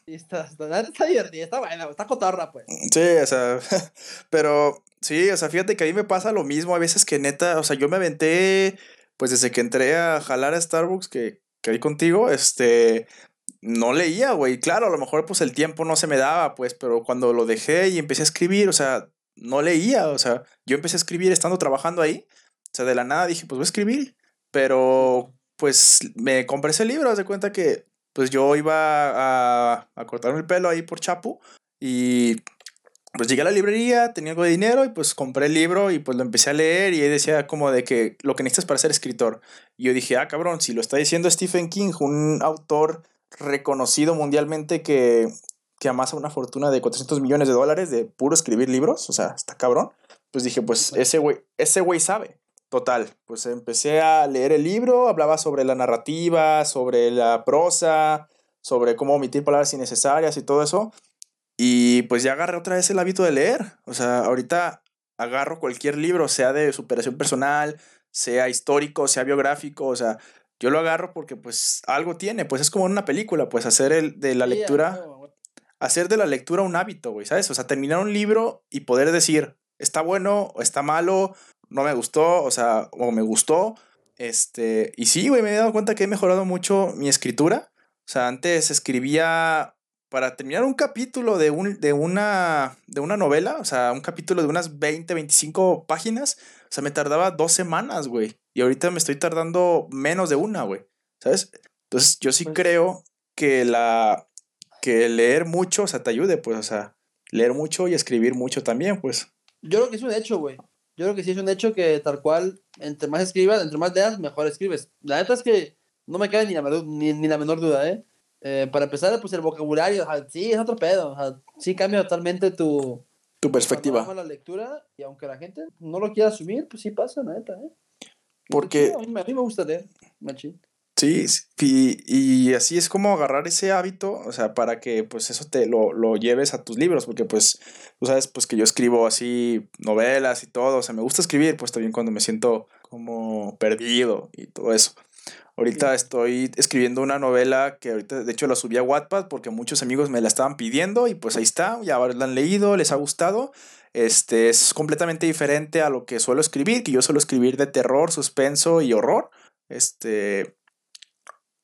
Y está, está, la está divertida, está buena, está cotorra, pues. Sí, o sea, pero sí, o sea, fíjate que a mí me pasa lo mismo a veces que neta, o sea, yo me aventé, pues desde que entré a jalar a Starbucks, que, que ahí contigo, este, no leía, güey, claro, a lo mejor pues el tiempo no se me daba, pues, pero cuando lo dejé y empecé a escribir, o sea, no leía, o sea, yo empecé a escribir estando trabajando ahí, o sea, de la nada dije, pues voy a escribir, pero pues me compré ese libro, haz de cuenta que pues yo iba a, a cortarme el pelo ahí por Chapu y pues llegué a la librería, tenía algo de dinero y pues compré el libro y pues lo empecé a leer y ahí decía como de que lo que necesitas para ser escritor. Y yo dije, ah, cabrón, si lo está diciendo Stephen King, un autor reconocido mundialmente que, que amasa una fortuna de 400 millones de dólares de puro escribir libros, o sea, está cabrón. Pues dije, pues ese güey, ese güey sabe. Total, pues empecé a leer el libro, hablaba sobre la narrativa, sobre la prosa, sobre cómo omitir palabras innecesarias y todo eso. Y pues ya agarré otra vez el hábito de leer. O sea, ahorita agarro cualquier libro, sea de superación personal, sea histórico, sea biográfico, o sea, yo lo agarro porque pues algo tiene, pues es como una película, pues hacer el, de la lectura. Hacer de la lectura un hábito, güey, ¿sabes? O sea, terminar un libro y poder decir, está bueno o está malo, no me gustó, o sea, o me gustó. Este, y sí, güey, me he dado cuenta que he mejorado mucho mi escritura. O sea, antes escribía para terminar un capítulo de, un, de, una, de una novela, o sea, un capítulo de unas 20, 25 páginas, o sea, me tardaba dos semanas, güey. Y ahorita me estoy tardando menos de una, güey. ¿Sabes? Entonces, yo sí Pues- creo que la, que leer mucho, o sea, te ayude, pues, o sea, leer mucho y escribir mucho también, pues. Yo creo que es un hecho, güey. Yo creo que sí es un hecho que tal cual, entre más escribas, entre más leas, mejor escribes. La neta es que no me cabe ni la, menor- ni, ni la menor duda, ¿eh? Eh, Para empezar, pues el vocabulario, o sea, sí, es otro pedo. O sea, sí cambia totalmente tu Tu perspectiva. la lectura. Y aunque la gente no lo quiera asumir, pues sí pasa, la neta, ¿eh? Porque- chido, A mí, me- a mí me gusta leer, machín. Sí, y, y así es como agarrar ese hábito, o sea, para que pues eso te lo, lo lleves a tus libros, porque pues tú sabes pues que yo escribo así novelas y todo, o sea, me gusta escribir pues también cuando me siento como perdido y todo eso. Ahorita Sí. estoy escribiendo una novela que ahorita de hecho la subí a Wattpad porque muchos amigos me la estaban pidiendo y pues ahí está, ya la han leído, les ha gustado. Este es completamente diferente a lo que suelo escribir, que yo suelo escribir de terror, suspenso y horror. Este,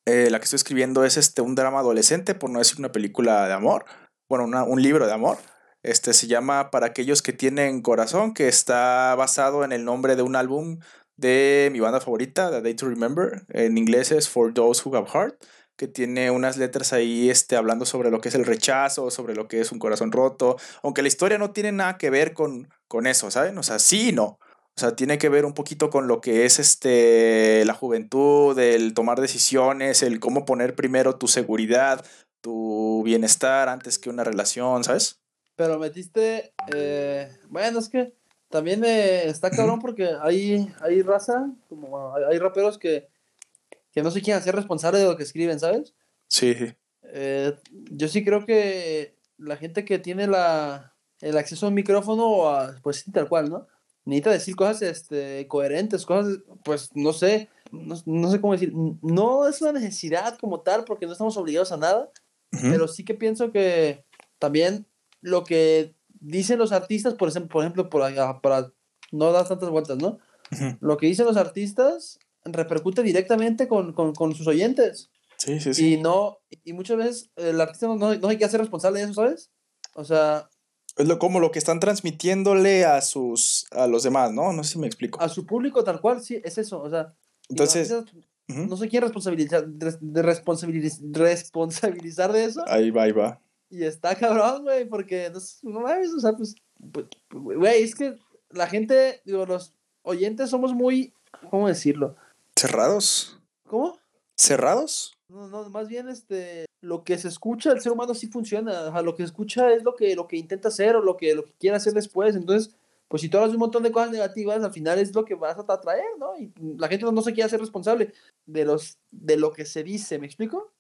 eh, la que estoy escribiendo es este, un drama adolescente, por no decir una película de amor. Bueno, una- un libro de amor. Este se llama Para aquellos que tienen corazón, que está basado en el nombre de un álbum de mi banda favorita, The Day to Remember. En inglés es For Those Who Have Heart. que tiene unas letras ahí este, hablando sobre lo que es el rechazo, sobre lo que es un corazón roto, aunque la historia no tiene nada que ver con, con eso, ¿saben? O sea, sí y no. O sea, tiene que ver un poquito con lo que es este la juventud, el tomar decisiones, el cómo poner primero tu seguridad, tu bienestar antes que una relación, ¿sabes? Pero metiste, eh, bueno, es que también eh, está cabrón porque hay, hay raza, como hay, hay raperos que, que no se quieren hacer responsable de lo que escriben, ¿sabes? Sí. Eh, yo sí creo que la gente que tiene la, el acceso a un micrófono, pues sí, tal cual, ¿no? Necesita decir cosas este, coherentes, cosas, pues no sé, no, no sé cómo decir, no es una necesidad como tal porque no estamos obligados a nada, pero sí que pienso que también lo que dicen los artistas, por ejemplo, por ejemplo allá, para no dar tantas vueltas, ¿no? Lo que dicen los artistas repercute directamente con, con, con sus oyentes. Sí, sí, sí. Y no, y muchas veces el artista no, no, no hay que hacer responsable de eso, ¿sabes? O sea, Es lo, como lo que están transmitiéndole a sus a los demás, ¿no? No sé si me explico. a su público tal cual, sí, es eso. O sea, Entonces, artistas Ujú. no se quieren responsabilizar, de, responsabiliz- responsabilizar de eso. Ahí va, ahí va. Y está cabrón, güey, porque no, no mames, o sea, pues, pues, güey, es que la gente, digo, los oyentes somos muy, ¿cómo decirlo? ¿Cerrados? ¿Cómo? ¿Cerrados? No, no, más bien este, lo que se escucha, el ser humano sí funciona, o sea, lo que escucha es lo que, lo que intenta hacer o lo que, lo que quiere hacer después, entonces, pues si tú hablas de un montón de cosas negativas, al final es lo que vas a atraer, ¿no? Y la gente no, no se quiere hacer responsable de, los, de lo que se dice, ¿me explico?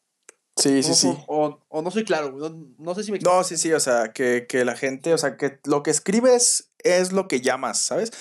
Sí, sí, O- sí. O, o no soy claro, no, no sé si me explico. No, sí, sí, o sea, que, que la gente, o sea, que lo que escribes es lo que llamas, ¿sabes?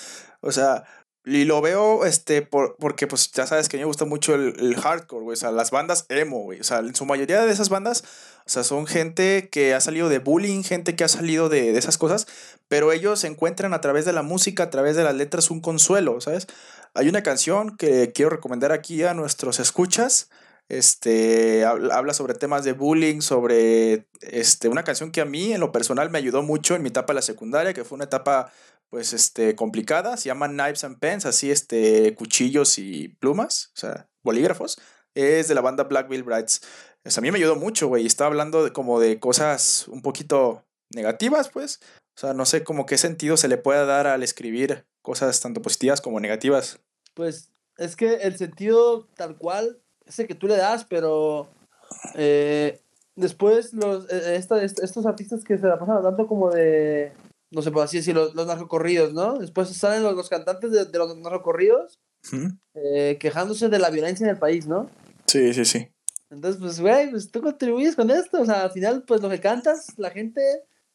O sea, y lo veo, este, por, porque pues ya sabes que a mí me gusta mucho el, el hardcore, güey, o sea, las bandas emo, güey, o sea, en su mayoría de esas bandas, o sea, son gente que ha salido de bullying, gente que ha salido de, de esas cosas, pero ellos encuentran a través de la música, a través de las letras, un consuelo, ¿sabes? Hay una canción que quiero recomendar aquí a nuestros escuchas, este, habla, sobre temas de bullying, sobre este, una canción que a mí en lo personal me ayudó mucho en mi etapa de la secundaria, que fue una etapa pues este, complicada, se llama Knives and Pens, así este, cuchillos y plumas, o sea, bolígrafos, es de la banda Black Bill Brides. Sea, a mí me ayudó mucho, güey, estaba hablando de, como de cosas un poquito negativas, pues, o sea, no sé como qué sentido se le pueda dar al escribir cosas tanto positivas como negativas. Pues es que el sentido tal cual es que tú le das, pero eh, después los, esta- est- estos artistas que se la pasan hablando como de, no sé por así decirlo, los, los narcocorridos, ¿no? Después salen los, los cantantes de, de los narcocorridos eh, quejándose de la violencia en el país, ¿no? Sí, sí, sí. Entonces, pues, güey, pues tú contribuyes con esto, o sea, al final, pues lo que cantas, la gente,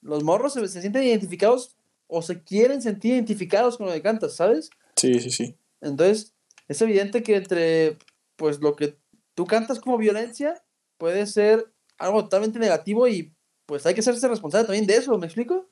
los morros se, se sienten identificados o se quieren sentir identificados con lo que cantas, ¿sabes? Sí, sí, sí. Entonces, es evidente que entre, pues, lo que tú cantas como violencia puede ser algo totalmente negativo y, pues, hay que hacerse responsable también de eso, ¿me explico?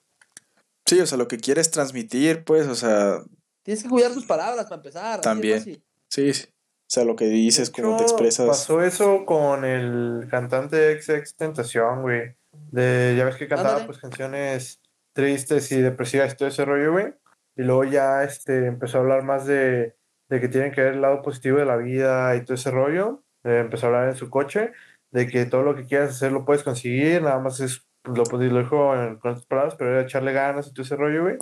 Sí, o sea, lo que quieres transmitir, pues, o sea, Tienes que cuidar tus palabras para empezar. También. sí, sí. O sea, lo que dices, cómo te expresas. Pasó eso con el cantante XX Tentación, güey. De, ya ves que cantaba Ándale. pues canciones tristes y depresivas y todo ese rollo, güey. Y luego ya este, empezó a hablar más de, de que tienen que ver el lado positivo de la vida y todo ese rollo. Eh, empezó a hablar en su coche de que todo lo que quieras hacer lo puedes conseguir, nada más es, pues, lo, lo dijo en, con palabras, pero era echarle ganas y todo ese rollo, güey.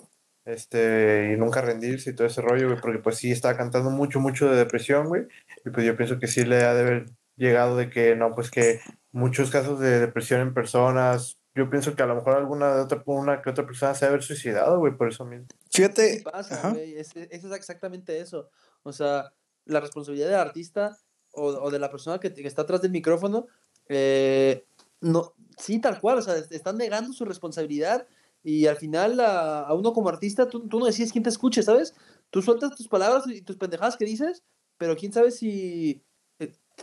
Este, y nunca rendirse y todo ese rollo, güey, porque pues sí estaba cantando mucho, mucho de depresión, güey. Y pues yo pienso que sí le ha de haber llegado de que no, pues que muchos casos de depresión en personas, yo pienso que a lo mejor alguna de otra, una que otra persona se ha de haber suicidado, güey, por eso mismo. Fíjate, pasa, ajá. güey. Es, es- es exactamente eso. O sea, la responsabilidad del artista o, o de la persona que, que está atrás del micrófono, eh, no, sí, tal cual. O sea, est- están negando su responsabilidad y al final a, a uno como artista, tú, tú no decides quién te escuche, ¿sabes? Tú sueltas tus palabras y tus pendejadas que dices, pero quién sabe si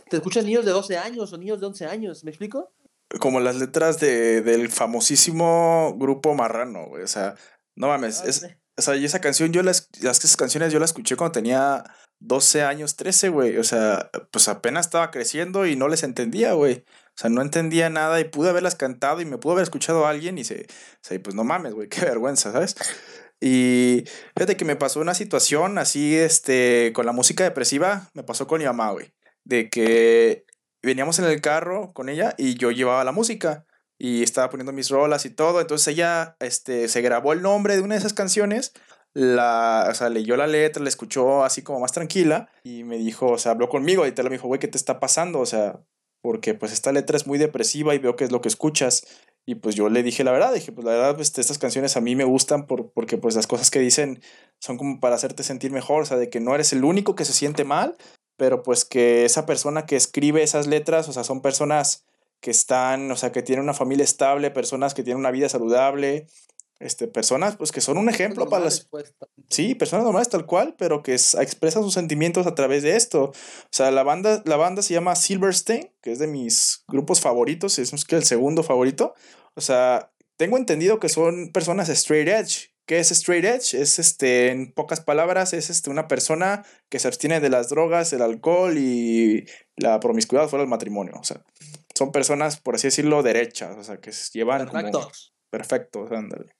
te escuchan niños de 12 años o niños de 11 años. ¿Me explico? como las letras de, del famosísimo grupo Marrano, güey. O sea, no mames. Ah, es- o sea, y esa canción, yo las, las esas canciones yo las escuché cuando tenía 12 años, 13, güey. O sea, pues apenas estaba creciendo y no les entendía, güey. Sea, no entendía nada y pude haberlas cantado y me pudo haber escuchado a alguien y se, y pues no mames, güey, qué vergüenza, ¿sabes? Y fíjate que me pasó una situación así, este, con la música depresiva, me pasó con mi mamá, güey. De que veníamos en el carro con ella y yo llevaba la música y estaba poniendo mis rolas y todo. Entonces ella este, se grabó el nombre de una de esas canciones, la, o sea, leyó la letra, la escuchó así como más tranquila y me dijo, o sea, habló conmigo y te lo dijo, güey, ¿qué te está pasando? O sea, porque pues esta letra es muy depresiva y veo que es lo que escuchas. Y pues yo le dije la verdad, dije, pues la verdad, pues, estas canciones a mí me gustan por, porque pues las cosas que dicen son como para hacerte sentir mejor, o sea, de que no eres el único que se siente mal, pero pues que esa persona que escribe esas letras, o sea, son personas que están, o sea, que tienen una familia estable, personas que tienen una vida saludable, este, personas pues que son un ejemplo para las... Pues, Sí, personas normales tal cual, pero que es- expresan sus sentimientos a través de esto. O sea, la banda, la banda se llama Silverstein, que es de mis grupos favoritos, es que el segundo favorito. O sea, tengo entendido que son personas straight edge. ¿Qué es straight edge? Es este, en pocas palabras, es este, una persona que se abstiene de las drogas, el alcohol y la promiscuidad fuera del matrimonio. O sea, son personas, por así decirlo, derechas, o sea, que se llevan como- Perfectos. perfectos, ándale.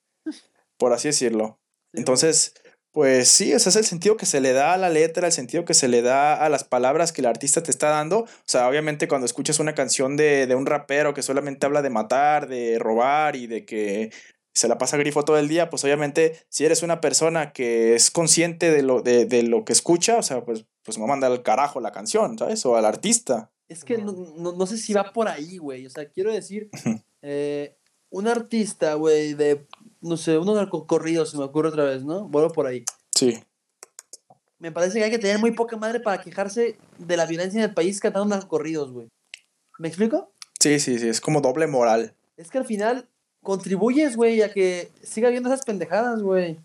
Por así decirlo. Entonces, pues sí, ese es el sentido que se le da a la letra, el sentido que se le da a las palabras que el artista te está dando. O sea, obviamente cuando escuchas una canción de, de un rapero que solamente habla de matar, de robar y de que se la pasa grifo todo el día, pues obviamente si eres una persona que es consciente de lo, de, de lo que escucha, o sea, pues, pues me manda al carajo la canción, ¿sabes? O al artista. Es que no, no, no sé si va por ahí, güey. O sea, quiero decir, eh, un artista, güey, de, no sé, unos narcocorridos, se me ocurre otra vez, ¿no? Vuelvo por ahí. Sí. Me parece que hay que tener muy poca madre para quejarse de la violencia en el país cantando narcocorridos, güey. ¿Me explico? Sí, sí, sí, es como doble moral. Es que al final contribuyes, güey, a que siga habiendo esas pendejadas, güey.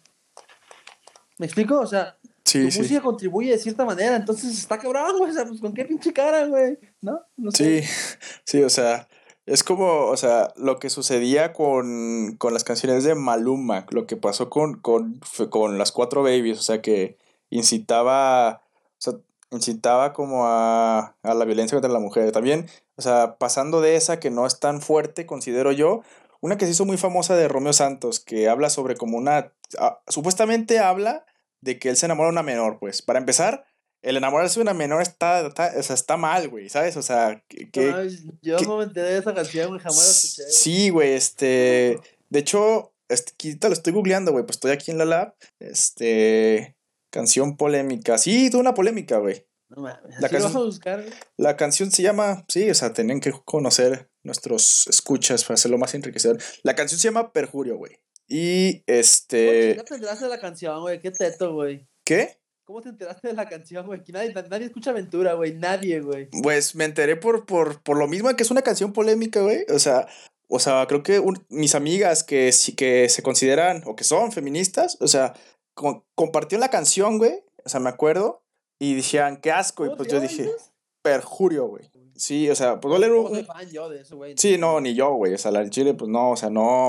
¿Me explico? O sea, Sí, tu sí. música contribuye de cierta manera, entonces está cabrón, güey. O sea, pues con qué pinche cara, güey. ¿No? No sé. Sí, sí, o sea, es como, o sea, lo que sucedía con, con las canciones de Maluma, lo que pasó con, con, con las cuatro babies, o sea, que incitaba, o sea, incitaba como a, a la violencia contra la mujer. También, o sea, pasando de esa que no es tan fuerte, considero yo, una que se hizo muy famosa de Romeo Santos, que habla sobre como una, ah, supuestamente habla de que él se enamora de una menor, pues, para empezar, el enamorarse de una menor está, está, o sea, está mal, güey, ¿sabes? O sea, que... No yo que- no me enteré de esa canción, güey, jamás la escuché. güey. Sí, güey, este... De hecho, este, lo estoy googleando, güey, pues estoy aquí en la lab. Este... Canción polémica. Sí, tuvo una polémica, güey. No mames, La canción- vas a buscar, güey. La canción se llama... Sí, o sea, tenían que conocer nuestros escuchas para hacerlo más enriquecedor. La canción se llama Perjurio, güey. Y ¿Cómo este... te enteraste de la canción, güey? Qué teto, güey. ¿Qué? ¿Cómo te enteraste de la canción, güey? Nadie, nadie escucha Aventura, güey. Nadie, güey. Pues me enteré por, por, por lo mismo que es una canción polémica, güey. O sea, o sea, creo que un- mis amigas que sí que se consideran o que son feministas, o sea, co- compartieron la canción, güey. O sea, me acuerdo. Y decían, qué asco. Y ¿Cómo pues yo dije, dices? perjurio, güey. Sí, o sea, pues a leer No un... soy fan yo de eso, güey. Sí, no, ni yo, güey. O sea, la del chile, pues no, o sea, no.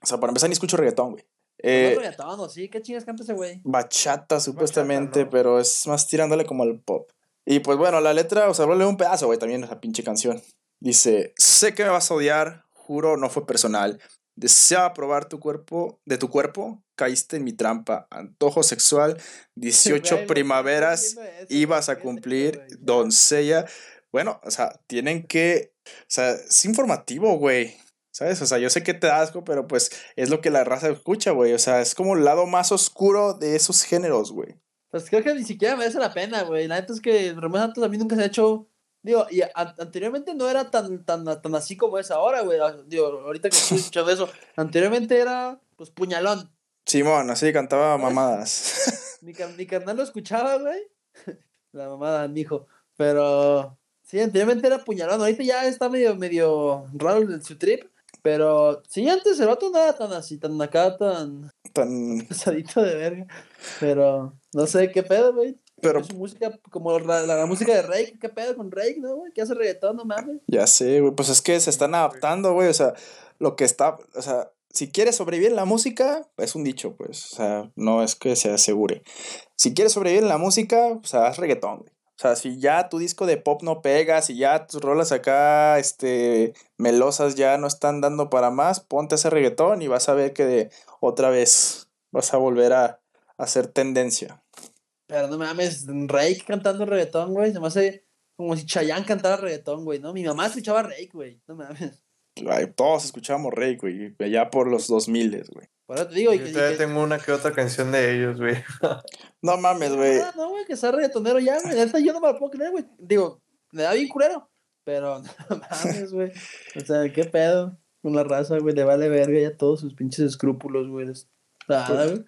O sea, para empezar, ni escucho reggaetón, güey. Eh, reggaetón, ¿o sí? ¿Qué chingas canta ese güey? bachata, supuestamente, ¿no? pero es más tirándole como al pop. Y pues bueno, la letra, o sea, leer un pedazo, güey, también esa pinche canción. Dice, sé que me vas a odiar, juro, no fue personal. Deseaba probar tu cuerpo, de tu cuerpo, caíste en mi trampa. Antojo sexual, 18 Güey, lo primaveras, eso, ibas a cumplir, doncella. Bueno, o sea, tienen que, o sea, es informativo, güey. ¿Sabes? O sea, yo sé que te da asco, pero pues es lo que la raza escucha, güey. O sea, es como el lado más oscuro de esos géneros, güey. Pues creo que ni siquiera merece la pena, güey. La neta es que Romeo Santos a mí nunca se ha hecho. Digo, y anteriormente no era tan, tan, tan así como es ahora, güey. Ah, Digo, ahorita que estoy escuchando eso. Anteriormente era, pues, puñalón. Simón, así cantaba mamadas. Mi, car- mi carnal lo escuchaba, güey. La mamada, mijo. Pero, sí, anteriormente era puñalón. Ahorita ya está medio, medio raro el- su trip. Pero, sí, antes el vato no era tan así, tan acá, tan Tan. pesadito de verga. Pero, no sé qué pedo, güey. Pero Es música como la, la- la música de Rake, ¿qué pedo con Rake, no, güey? ¿Qué hace reggaetón, no mames? ya sé, güey. Pues es que se están adaptando, güey. O sea, lo que está. O sea, si quieres sobrevivir en la música, es un dicho, pues. O sea, no es que se asegure. Si quieres sobrevivir en la música, o sea, haz reggaetón, güey. O sea, si ya tu disco de pop no pega, si ya tus rolas acá, este, melosas ya no están dando para más, ponte ese reggaetón y vas a ver que de, otra vez vas a volver a, a hacer tendencia. Pero no mames, Rake cantando reggaetón, güey, se me hace como si Chayanne cantara reggaetón, güey, ¿no? Mi mamá escuchaba Rake, güey. No mames. Ay, todos escuchábamos Rey, güey, allá por los 2000, güey. Por eso te digo, y Yo que, y todavía que- tengo una que otra canción de ellos, güey. No mames, güey. Ah, no, güey, que sea reggaetonero ya, güey. Neta, yo no me lo puedo creer, güey. Digo, me da bien culero. Pero no mames, güey. O sea, qué pedo con la raza, güey. Le vale verga ya todos sus pinches escrúpulos, güey. Nada, güey.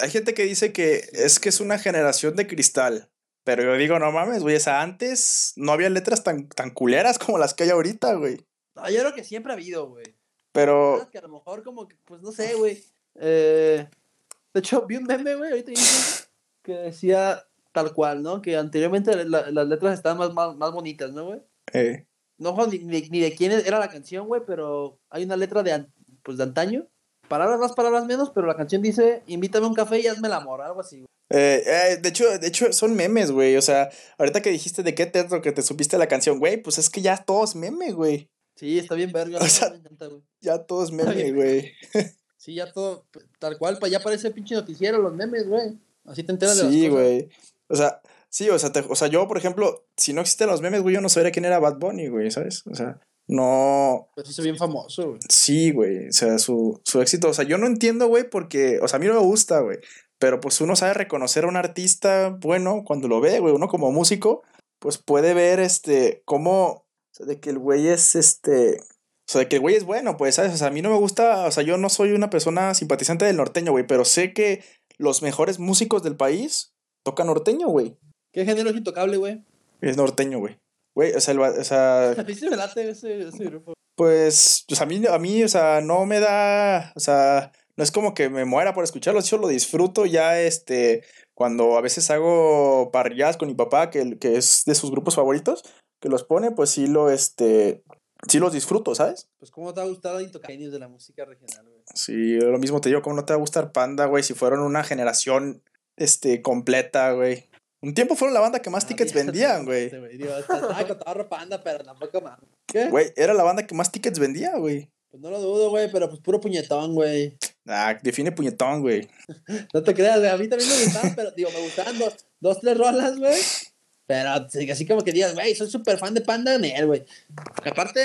Hay gente que dice que es que es una generación de cristal. Pero yo digo, no mames, güey. O sea, antes no había letras tan, tan culeras como las que hay ahorita, güey. No, yo creo que siempre ha habido, güey. Pero, que a lo mejor como que, pues no sé, güey. Eh, de hecho, vi un meme, güey, ahorita que decía tal cual, ¿no? Que anteriormente la- las letras estaban más, más, más bonitas, ¿no, güey? eh, No ni, ni, ni de quién era la canción, güey, pero hay una letra de, pues, de antaño. Palabras más, palabras menos, pero la canción dice, invítame a un café y hazme el amor, algo así, güey. eh, eh, de hecho, de hecho, son memes, güey. O sea, ahorita que dijiste de qué teatro que te supiste la canción, güey, pues es que ya todo es meme, güey. Sí, está bien verga, O sea- me encanta. Ya todo es meme, güey. Sí, ya todo, tal cual, ya parece pinche noticiero los memes, güey. Así te enteras de las Sí, cosas. güey. O sea, sí, o sea, te- o sea, yo, por ejemplo, si no existen los memes, güey, yo no sabría quién era Bad Bunny, güey, ¿sabes? O sea, no. Pues hizo bien famoso, güey. Sí, güey. O sea, su, su éxito. O sea, yo no entiendo, güey, porque. O sea, a mí no me gusta, güey. Pero pues uno sabe reconocer a un artista bueno cuando lo ve, güey. Uno como músico, pues puede ver este. cómo. O sea, de que el güey es este. O sea, de que el güey es bueno, pues, ¿sabes? O sea, a mí no me gusta. O sea, yo no soy una persona simpatizante del norteño, güey. Pero sé que los mejores músicos del país tocan norteño, güey. ¿Qué género es intocable, güey? Es norteño, güey. Güey, o sea, el o sea, A mí sí me late ese, ese grupo. Pues, pues a mí, a mí, o sea, no me da, o sea, no es como que me muera por escucharlo, yo lo disfruto ya, este, cuando a veces hago parrilladas con mi papá, que, que es de sus grupos favoritos, que los pone, pues sí lo, este, sí los disfruto, ¿sabes? Pues, ¿cómo te ha gustado Intocable de la música regional, güey? Sí, lo mismo te digo, ¿cómo no te va a gustar Panda, güey? Si fueron una generación, este, completa, güey. Un tiempo fueron la banda que más Ah, tickets vendían, güey. estaba panda, pero tampoco mames. ¿Qué? Güey, era la banda que más tickets vendía, güey. Pues no lo dudo, güey, pero pues puro puñetón, güey. Ah, define puñetón, güey. No te creas, güey. A mí también me gustaban, pero digo, me gustaban dos, dos tres rolas, güey. Pero sí, así como que digas, güey, soy súper fan de Panda Nel, güey. Aparte,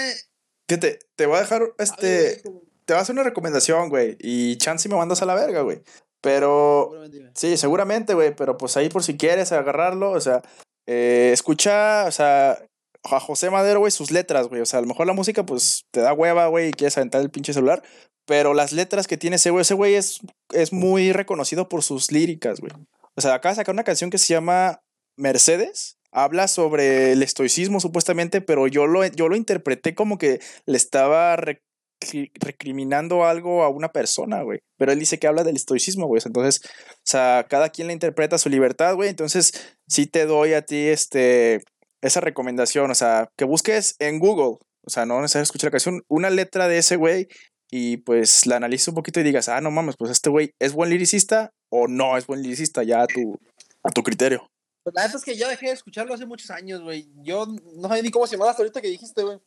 Fíjate, te voy a dejar, este, te voy a hacer una recomendación, güey. Y chance me mandas a la verga, güey. Pero, sí, seguramente, güey. Pero pues ahí por si quieres agarrarlo, o sea, eh, escucha, o sea, a José Madero, güey, sus letras, güey. O sea, a lo mejor la música, pues te da hueva, güey, y quieres aventar el pinche celular. Pero las letras que tiene ese güey, ese güey es, es muy reconocido por sus líricas, güey. O sea, acaba de sacar una canción que se llama Mercedes. Habla sobre el estoicismo, supuestamente, pero yo lo, yo lo interpreté como que le estaba re- cri- recriminando algo a una persona, güey. Pero él dice que habla del estoicismo, güey. Entonces, o sea, cada quien le interpreta su libertad, güey. Entonces, sí te doy a ti este, esa recomendación. O sea, que busques en Google. O sea, no necesariamente escuchar la canción. Una letra de ese güey y pues la analices un poquito y digas, ah, no mames, pues este güey es buen liricista o no es buen liricista, ya a tu, a tu criterio. Pues la neta es que yo dejé de escucharlo hace muchos años, güey. Yo no sabía ni cómo se llamaba hasta ahorita que dijiste, güey.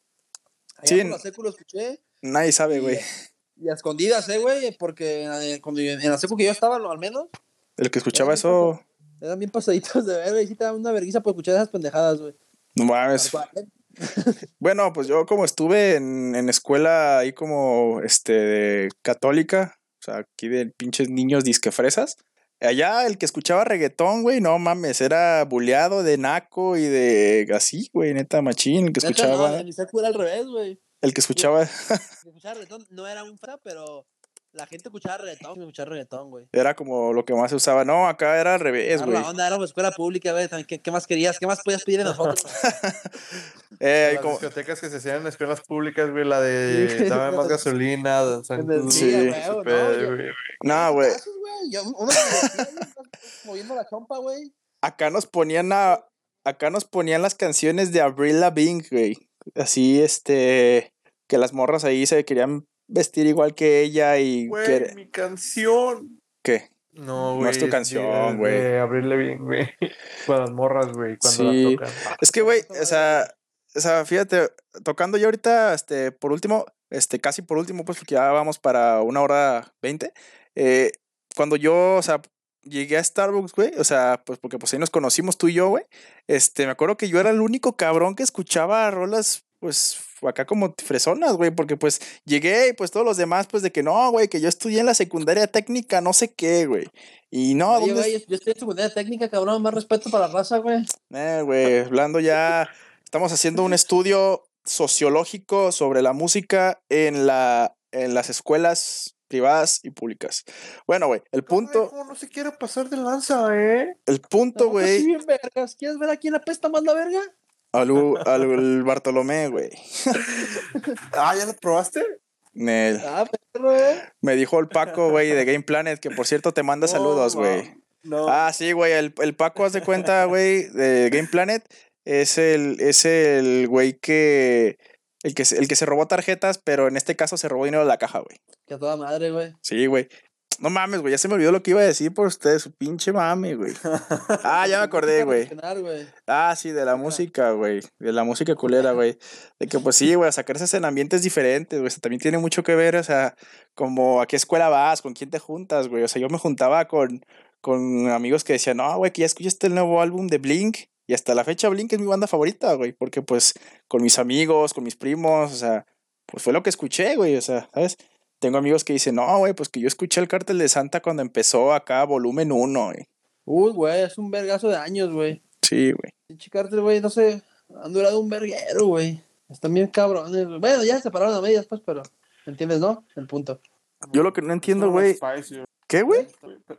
Allá Sí, por la secu lo escuché. Nadie sabe, güey. Y a escondidas, eh, güey, porque eh, cuando yo- en la secu que yo estaba, lo- al menos, El que escuchaba bien eso, eran bien pasaditos de ver, güey. Sí te daban una vergüenza por escuchar esas pendejadas, güey. no mames. ¿eh? Bueno, pues yo como estuve en, en escuela ahí como este católica, o sea, aquí de pinches niños disque fresas. Allá el que escuchaba reggaetón, güey, no mames, era buleado de naco y de así, güey, neta machín, el que escuchaba, no, al revés, güey. el que escuchaba El que escuchaba reggaetón no era un fra, pero la gente escuchaba reggaetón, escuchaba reggaetón, güey. era como lo que más se usaba. No, acá era al revés, Era güey. la onda, era escuela pública, güey. ¿Qué, ¿Qué más querías? ¿Qué más podías pedir de nosotros? Eh, Las como- discotecas que se hacían en escuelas públicas, güey, la de dame más gasolina, San Sí, güey. no, güey. Uno moviendo la chompa, güey. Acá nos ponían a, acá nos ponían las canciones de Avril Lavigne, güey. Así, este, que las morras ahí se querían vestir igual que ella y Güey, que, mi canción. ¿qué? No, No güey. es tu canción, güey. Abrirle bien, güey. Con las morras, güey, cuando Sí. las tocan. Es que, güey, o sea, o sea, fíjate, tocando yo ahorita, este, por último, este, casi por último, pues porque ya vamos para una hora veinte. eh, cuando yo, o sea, llegué a Starbucks, güey, o sea, pues porque pues ahí nos conocimos tú y yo, güey. Este, me acuerdo que yo era el único cabrón que escuchaba rolas, pues acá como fresonas, güey, porque pues llegué y pues todos los demás, pues de que no, güey, que yo estudié en la secundaria técnica, no sé qué, güey. Y no, Oye, ¿dónde güey, yo estoy en secundaria técnica, cabrón, más respeto para la raza, güey. Eh, güey, hablando ya, estamos haciendo un estudio sociológico sobre la música en, la, en las escuelas privadas y públicas. Bueno, güey, el punto, ¿Cómo no se quiere pasar de lanza, eh? el punto, güey, bien vergas. ¿Quieres ver a quién apesta más la verga? Al, al Bartolomé, güey. Ah, ¿ya lo probaste? Nel. Ah, perro, eh. Me dijo el Paco, güey, de Game Planet, que por cierto te manda saludos, güey. No. Ah, sí, güey, el, el Paco, haz de cuenta, güey, de Game Planet, es el, es el güey que, el que, se- el que se robó tarjetas, pero en este caso se robó dinero de la caja, güey. Que a toda madre, güey. Sí, güey. No mames, güey, ya se me olvidó lo que iba a decir por ustedes, su pinche mame, güey. Ah, ya me acordé, güey. Ah, sí, de la música, güey. De la música culera, güey. De que, pues sí, güey, sacarse en ambientes diferentes, güey. O sea, también tiene mucho que ver, o sea, como a qué escuela vas, con quién te juntas, güey. O sea, yo me juntaba con, con amigos que decían, no, güey, que ya escuchaste el nuevo álbum de Blink. Y hasta la fecha Blink es mi banda favorita, güey. Porque, pues, con mis amigos, con mis primos, o sea, pues fue lo que escuché, güey. O sea, ¿sabes? Tengo amigos que dicen, no, güey, pues que yo escuché el Cártel de Santa cuando empezó acá, volumen 1, güey. Uy, güey, es un vergazo de años, güey. Sí, güey. Pinche cártel, güey, no sé. Han durado un verguero, güey. Están bien cabrones. Bueno, ya se separaron a medias, pues, pero. ¿Entiendes, no? El punto. Yo lo que no entiendo, güey. las Spice Girls. ¿Qué, güey?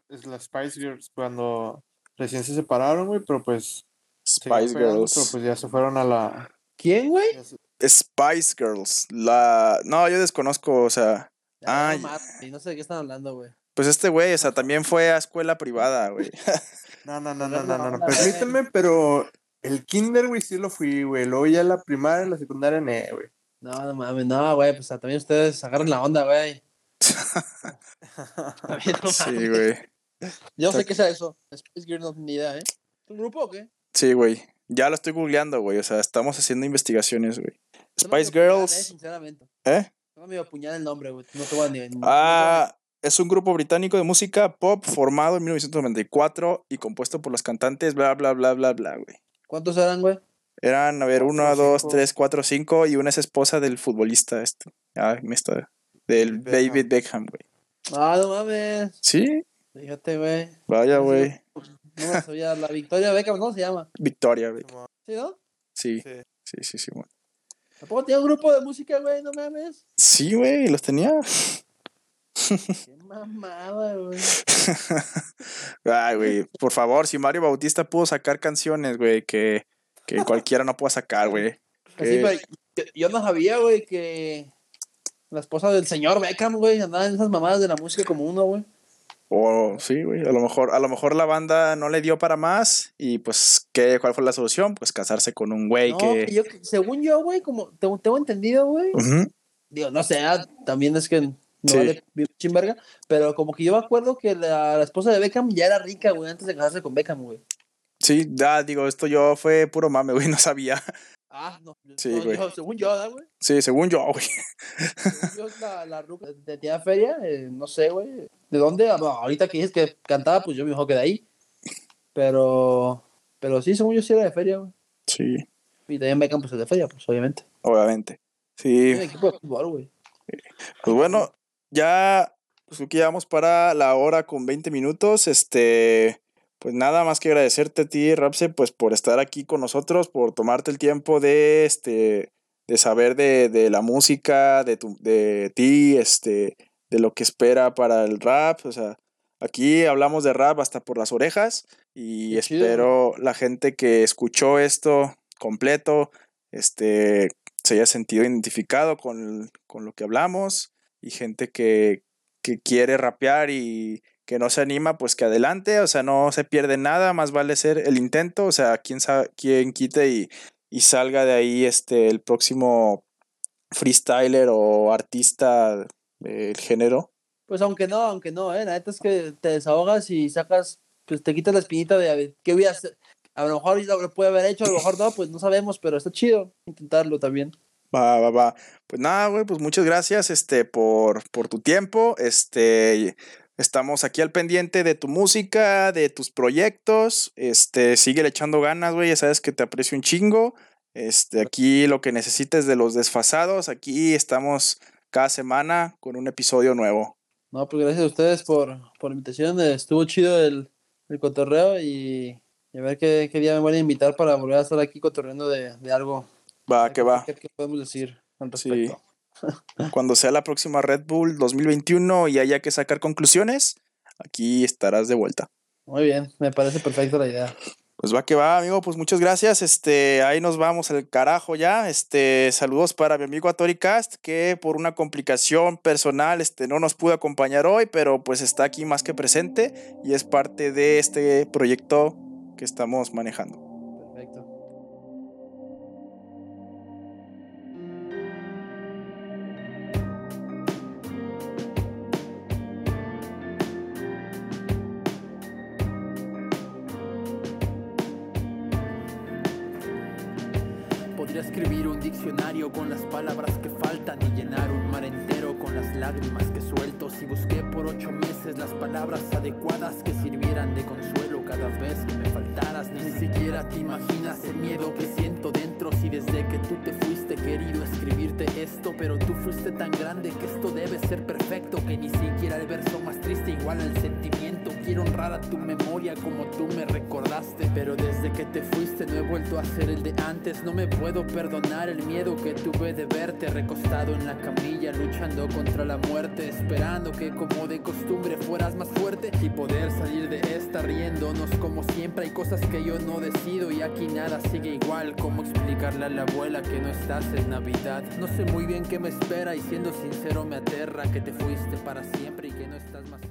Es las Spice Girls cuando recién se separaron, güey, pero pues. Spice pegando, Girls. Pero pues ya se fueron a la. ¿Quién, güey? se- Spice Girls. La. No, yo desconozco, o sea. Ah, Ay. no, y no sé de qué están hablando, güey. Pues este güey, o sea, también fue a escuela privada, güey. No, no, no, no, Pero no, no, no, no. la Permíteme, pero el kinder, güey, sí lo fui, güey. Luego ya la primaria, la secundaria, ne, güey. No, no mames, no, güey, pues también ustedes agarran la onda, güey. También, no Sí, güey. Yo no sé qué sea eso. Space Girl no ni idea, ¿eh? ¿Es un grupo o qué? Sí, güey. Ya lo estoy googleando, güey. O sea, estamos haciendo investigaciones, güey. Spice Girls. sinceramente. ¿Eh? No me apuñar el nombre, güey. No te voy a ni. Ah, es un grupo británico de música pop formado en 1994 y compuesto por los cantantes bla, bla, bla, bla, bla, güey. ¿Cuántos eran, güey? Eran, a ver, uno, dos, tres, cuatro, cinco y una es esposa del futbolista este. Ah, me está. Del Beckham. David Beckham, güey. Ah, no mames. Sí, Fíjate, güey. vaya, güey. No sabía. La Victoria Beckham, ¿no se llama? Victoria, güey. ¿Sí, no? Sí, Sí. sí, sí, sí, güey. Tampoco tenía un grupo de música, güey, no mames. Sí, güey, los tenía. Qué mamada, güey. Ay, güey, por favor, si Mario Bautista pudo sacar canciones, güey, que, que cualquiera no pueda sacar, güey. Pero yo, yo no sabía, güey, que la esposa del señor Beckham, güey, andaba en esas mamadas de la música como uno, güey. O sí, güey, a lo mejor, a lo mejor la banda no le dio para más y pues, ¿qué, ¿cuál fue la solución? Pues casarse con un güey No, que... que yo, según yo, güey, como tengo, tengo entendido, güey. Digo, no sé, ah, también es que no Sí. vale chimberga, pero como que yo me acuerdo que la, la esposa de Beckham ya era rica, güey, antes de casarse con Beckham, güey. Sí, ya, digo, esto yo fue puro mame, güey, no sabía. Ah, no. Sí, no, güey. yo- según yo, ¿verdad, güey? Sí, según yo, güey. Según yo, la, la ruca de tía feria, eh, no sé, güey. ¿De dónde? Ah, no, ahorita que dices que cantaba, pues yo me dijo que de ahí. Pero, pero sí, según yo sí era de feria, güey. Sí, Y también Beckham, pues es de feria, pues obviamente. obviamente. Sí, Tiene equipo de fútbol, güey. Pues bueno, ya pues ya vamos para la hora con 20 minutos. Este, pues nada más que agradecerte a ti, Rapse, pues por estar aquí con nosotros, por tomarte el tiempo de este de saber de, de la música, de tu, de ti, este, de lo que espera para el rap. O sea, aquí hablamos de rap hasta por las orejas. Y Qué chido, espero la gente que escuchó esto completo, este, se haya sentido identificado con, con lo que hablamos y gente que, que quiere rapear y que no se anima, pues que adelante, o sea, no se pierde nada, más vale ser el intento, o sea, quién sabe, quién quite y, y salga de ahí este el próximo freestyler o artista del género. Pues aunque no, aunque no, eh. La neta es que te desahogas y sacas, pues te quitas la espinita de a ver, qué voy a hacer. A lo mejor lo puede haber hecho, a lo mejor no, pues no sabemos, pero está chido intentarlo también. Va, va, va. Pues nada, güey, pues muchas gracias este, por, por tu tiempo. Este, Estamos aquí al pendiente de tu música, de tus proyectos. Este, sigue echando ganas, güey. Ya sabes que te aprecio un chingo. Este, aquí lo que necesites de los desfasados. Aquí estamos cada semana con un episodio nuevo. No, pues gracias a ustedes por, por la invitación. Estuvo chido el, el cotorreo y, y a ver qué, qué día me van a invitar para volver a estar aquí cotorreando de, de algo. Va, que va. ¿Qué, podemos decir al Sí. Cuando sea la próxima Red Bull 2021 y haya que sacar conclusiones, aquí estarás de vuelta. Muy bien, me parece perfecta la idea. Pues va que va, amigo, pues muchas gracias. Este, ahí nos vamos al carajo ya. Este, saludos para mi amigo Atoricast, que por una complicación personal, este, no nos pudo acompañar hoy, pero pues está aquí más que presente y es parte de este proyecto que estamos manejando. Con las palabras que faltan y llenar un mar entero con las lágrimas que suelto. Si busqué por ocho meses las palabras adecuadas que sirvieran de consuelo cada vez que me faltaras, ni siquiera te imaginas el miedo que siento dentro. Si desde que tú te fuiste querido escribirte esto, pero tú fuiste tan grande que esto debe ser perfecto. Que ni siquiera el verso más triste iguala el sentimiento. Quiero honrar a tu memoria como tú me recordaste, pero desde que te fuiste no he vuelto a ser el de antes. No me puedo perdonar el miedo que tuve de verte recostado en la camilla, luchando contra la muerte, esperando que como de costumbre fueras más fuerte y poder salir de esta riéndonos como siempre. Hay cosas que yo no decido y aquí nada sigue igual. ¿Cómo explicarle a la abuela que no estás en Navidad? No sé muy bien qué me espera y siendo sincero me aterra que te fuiste para siempre y que no estás más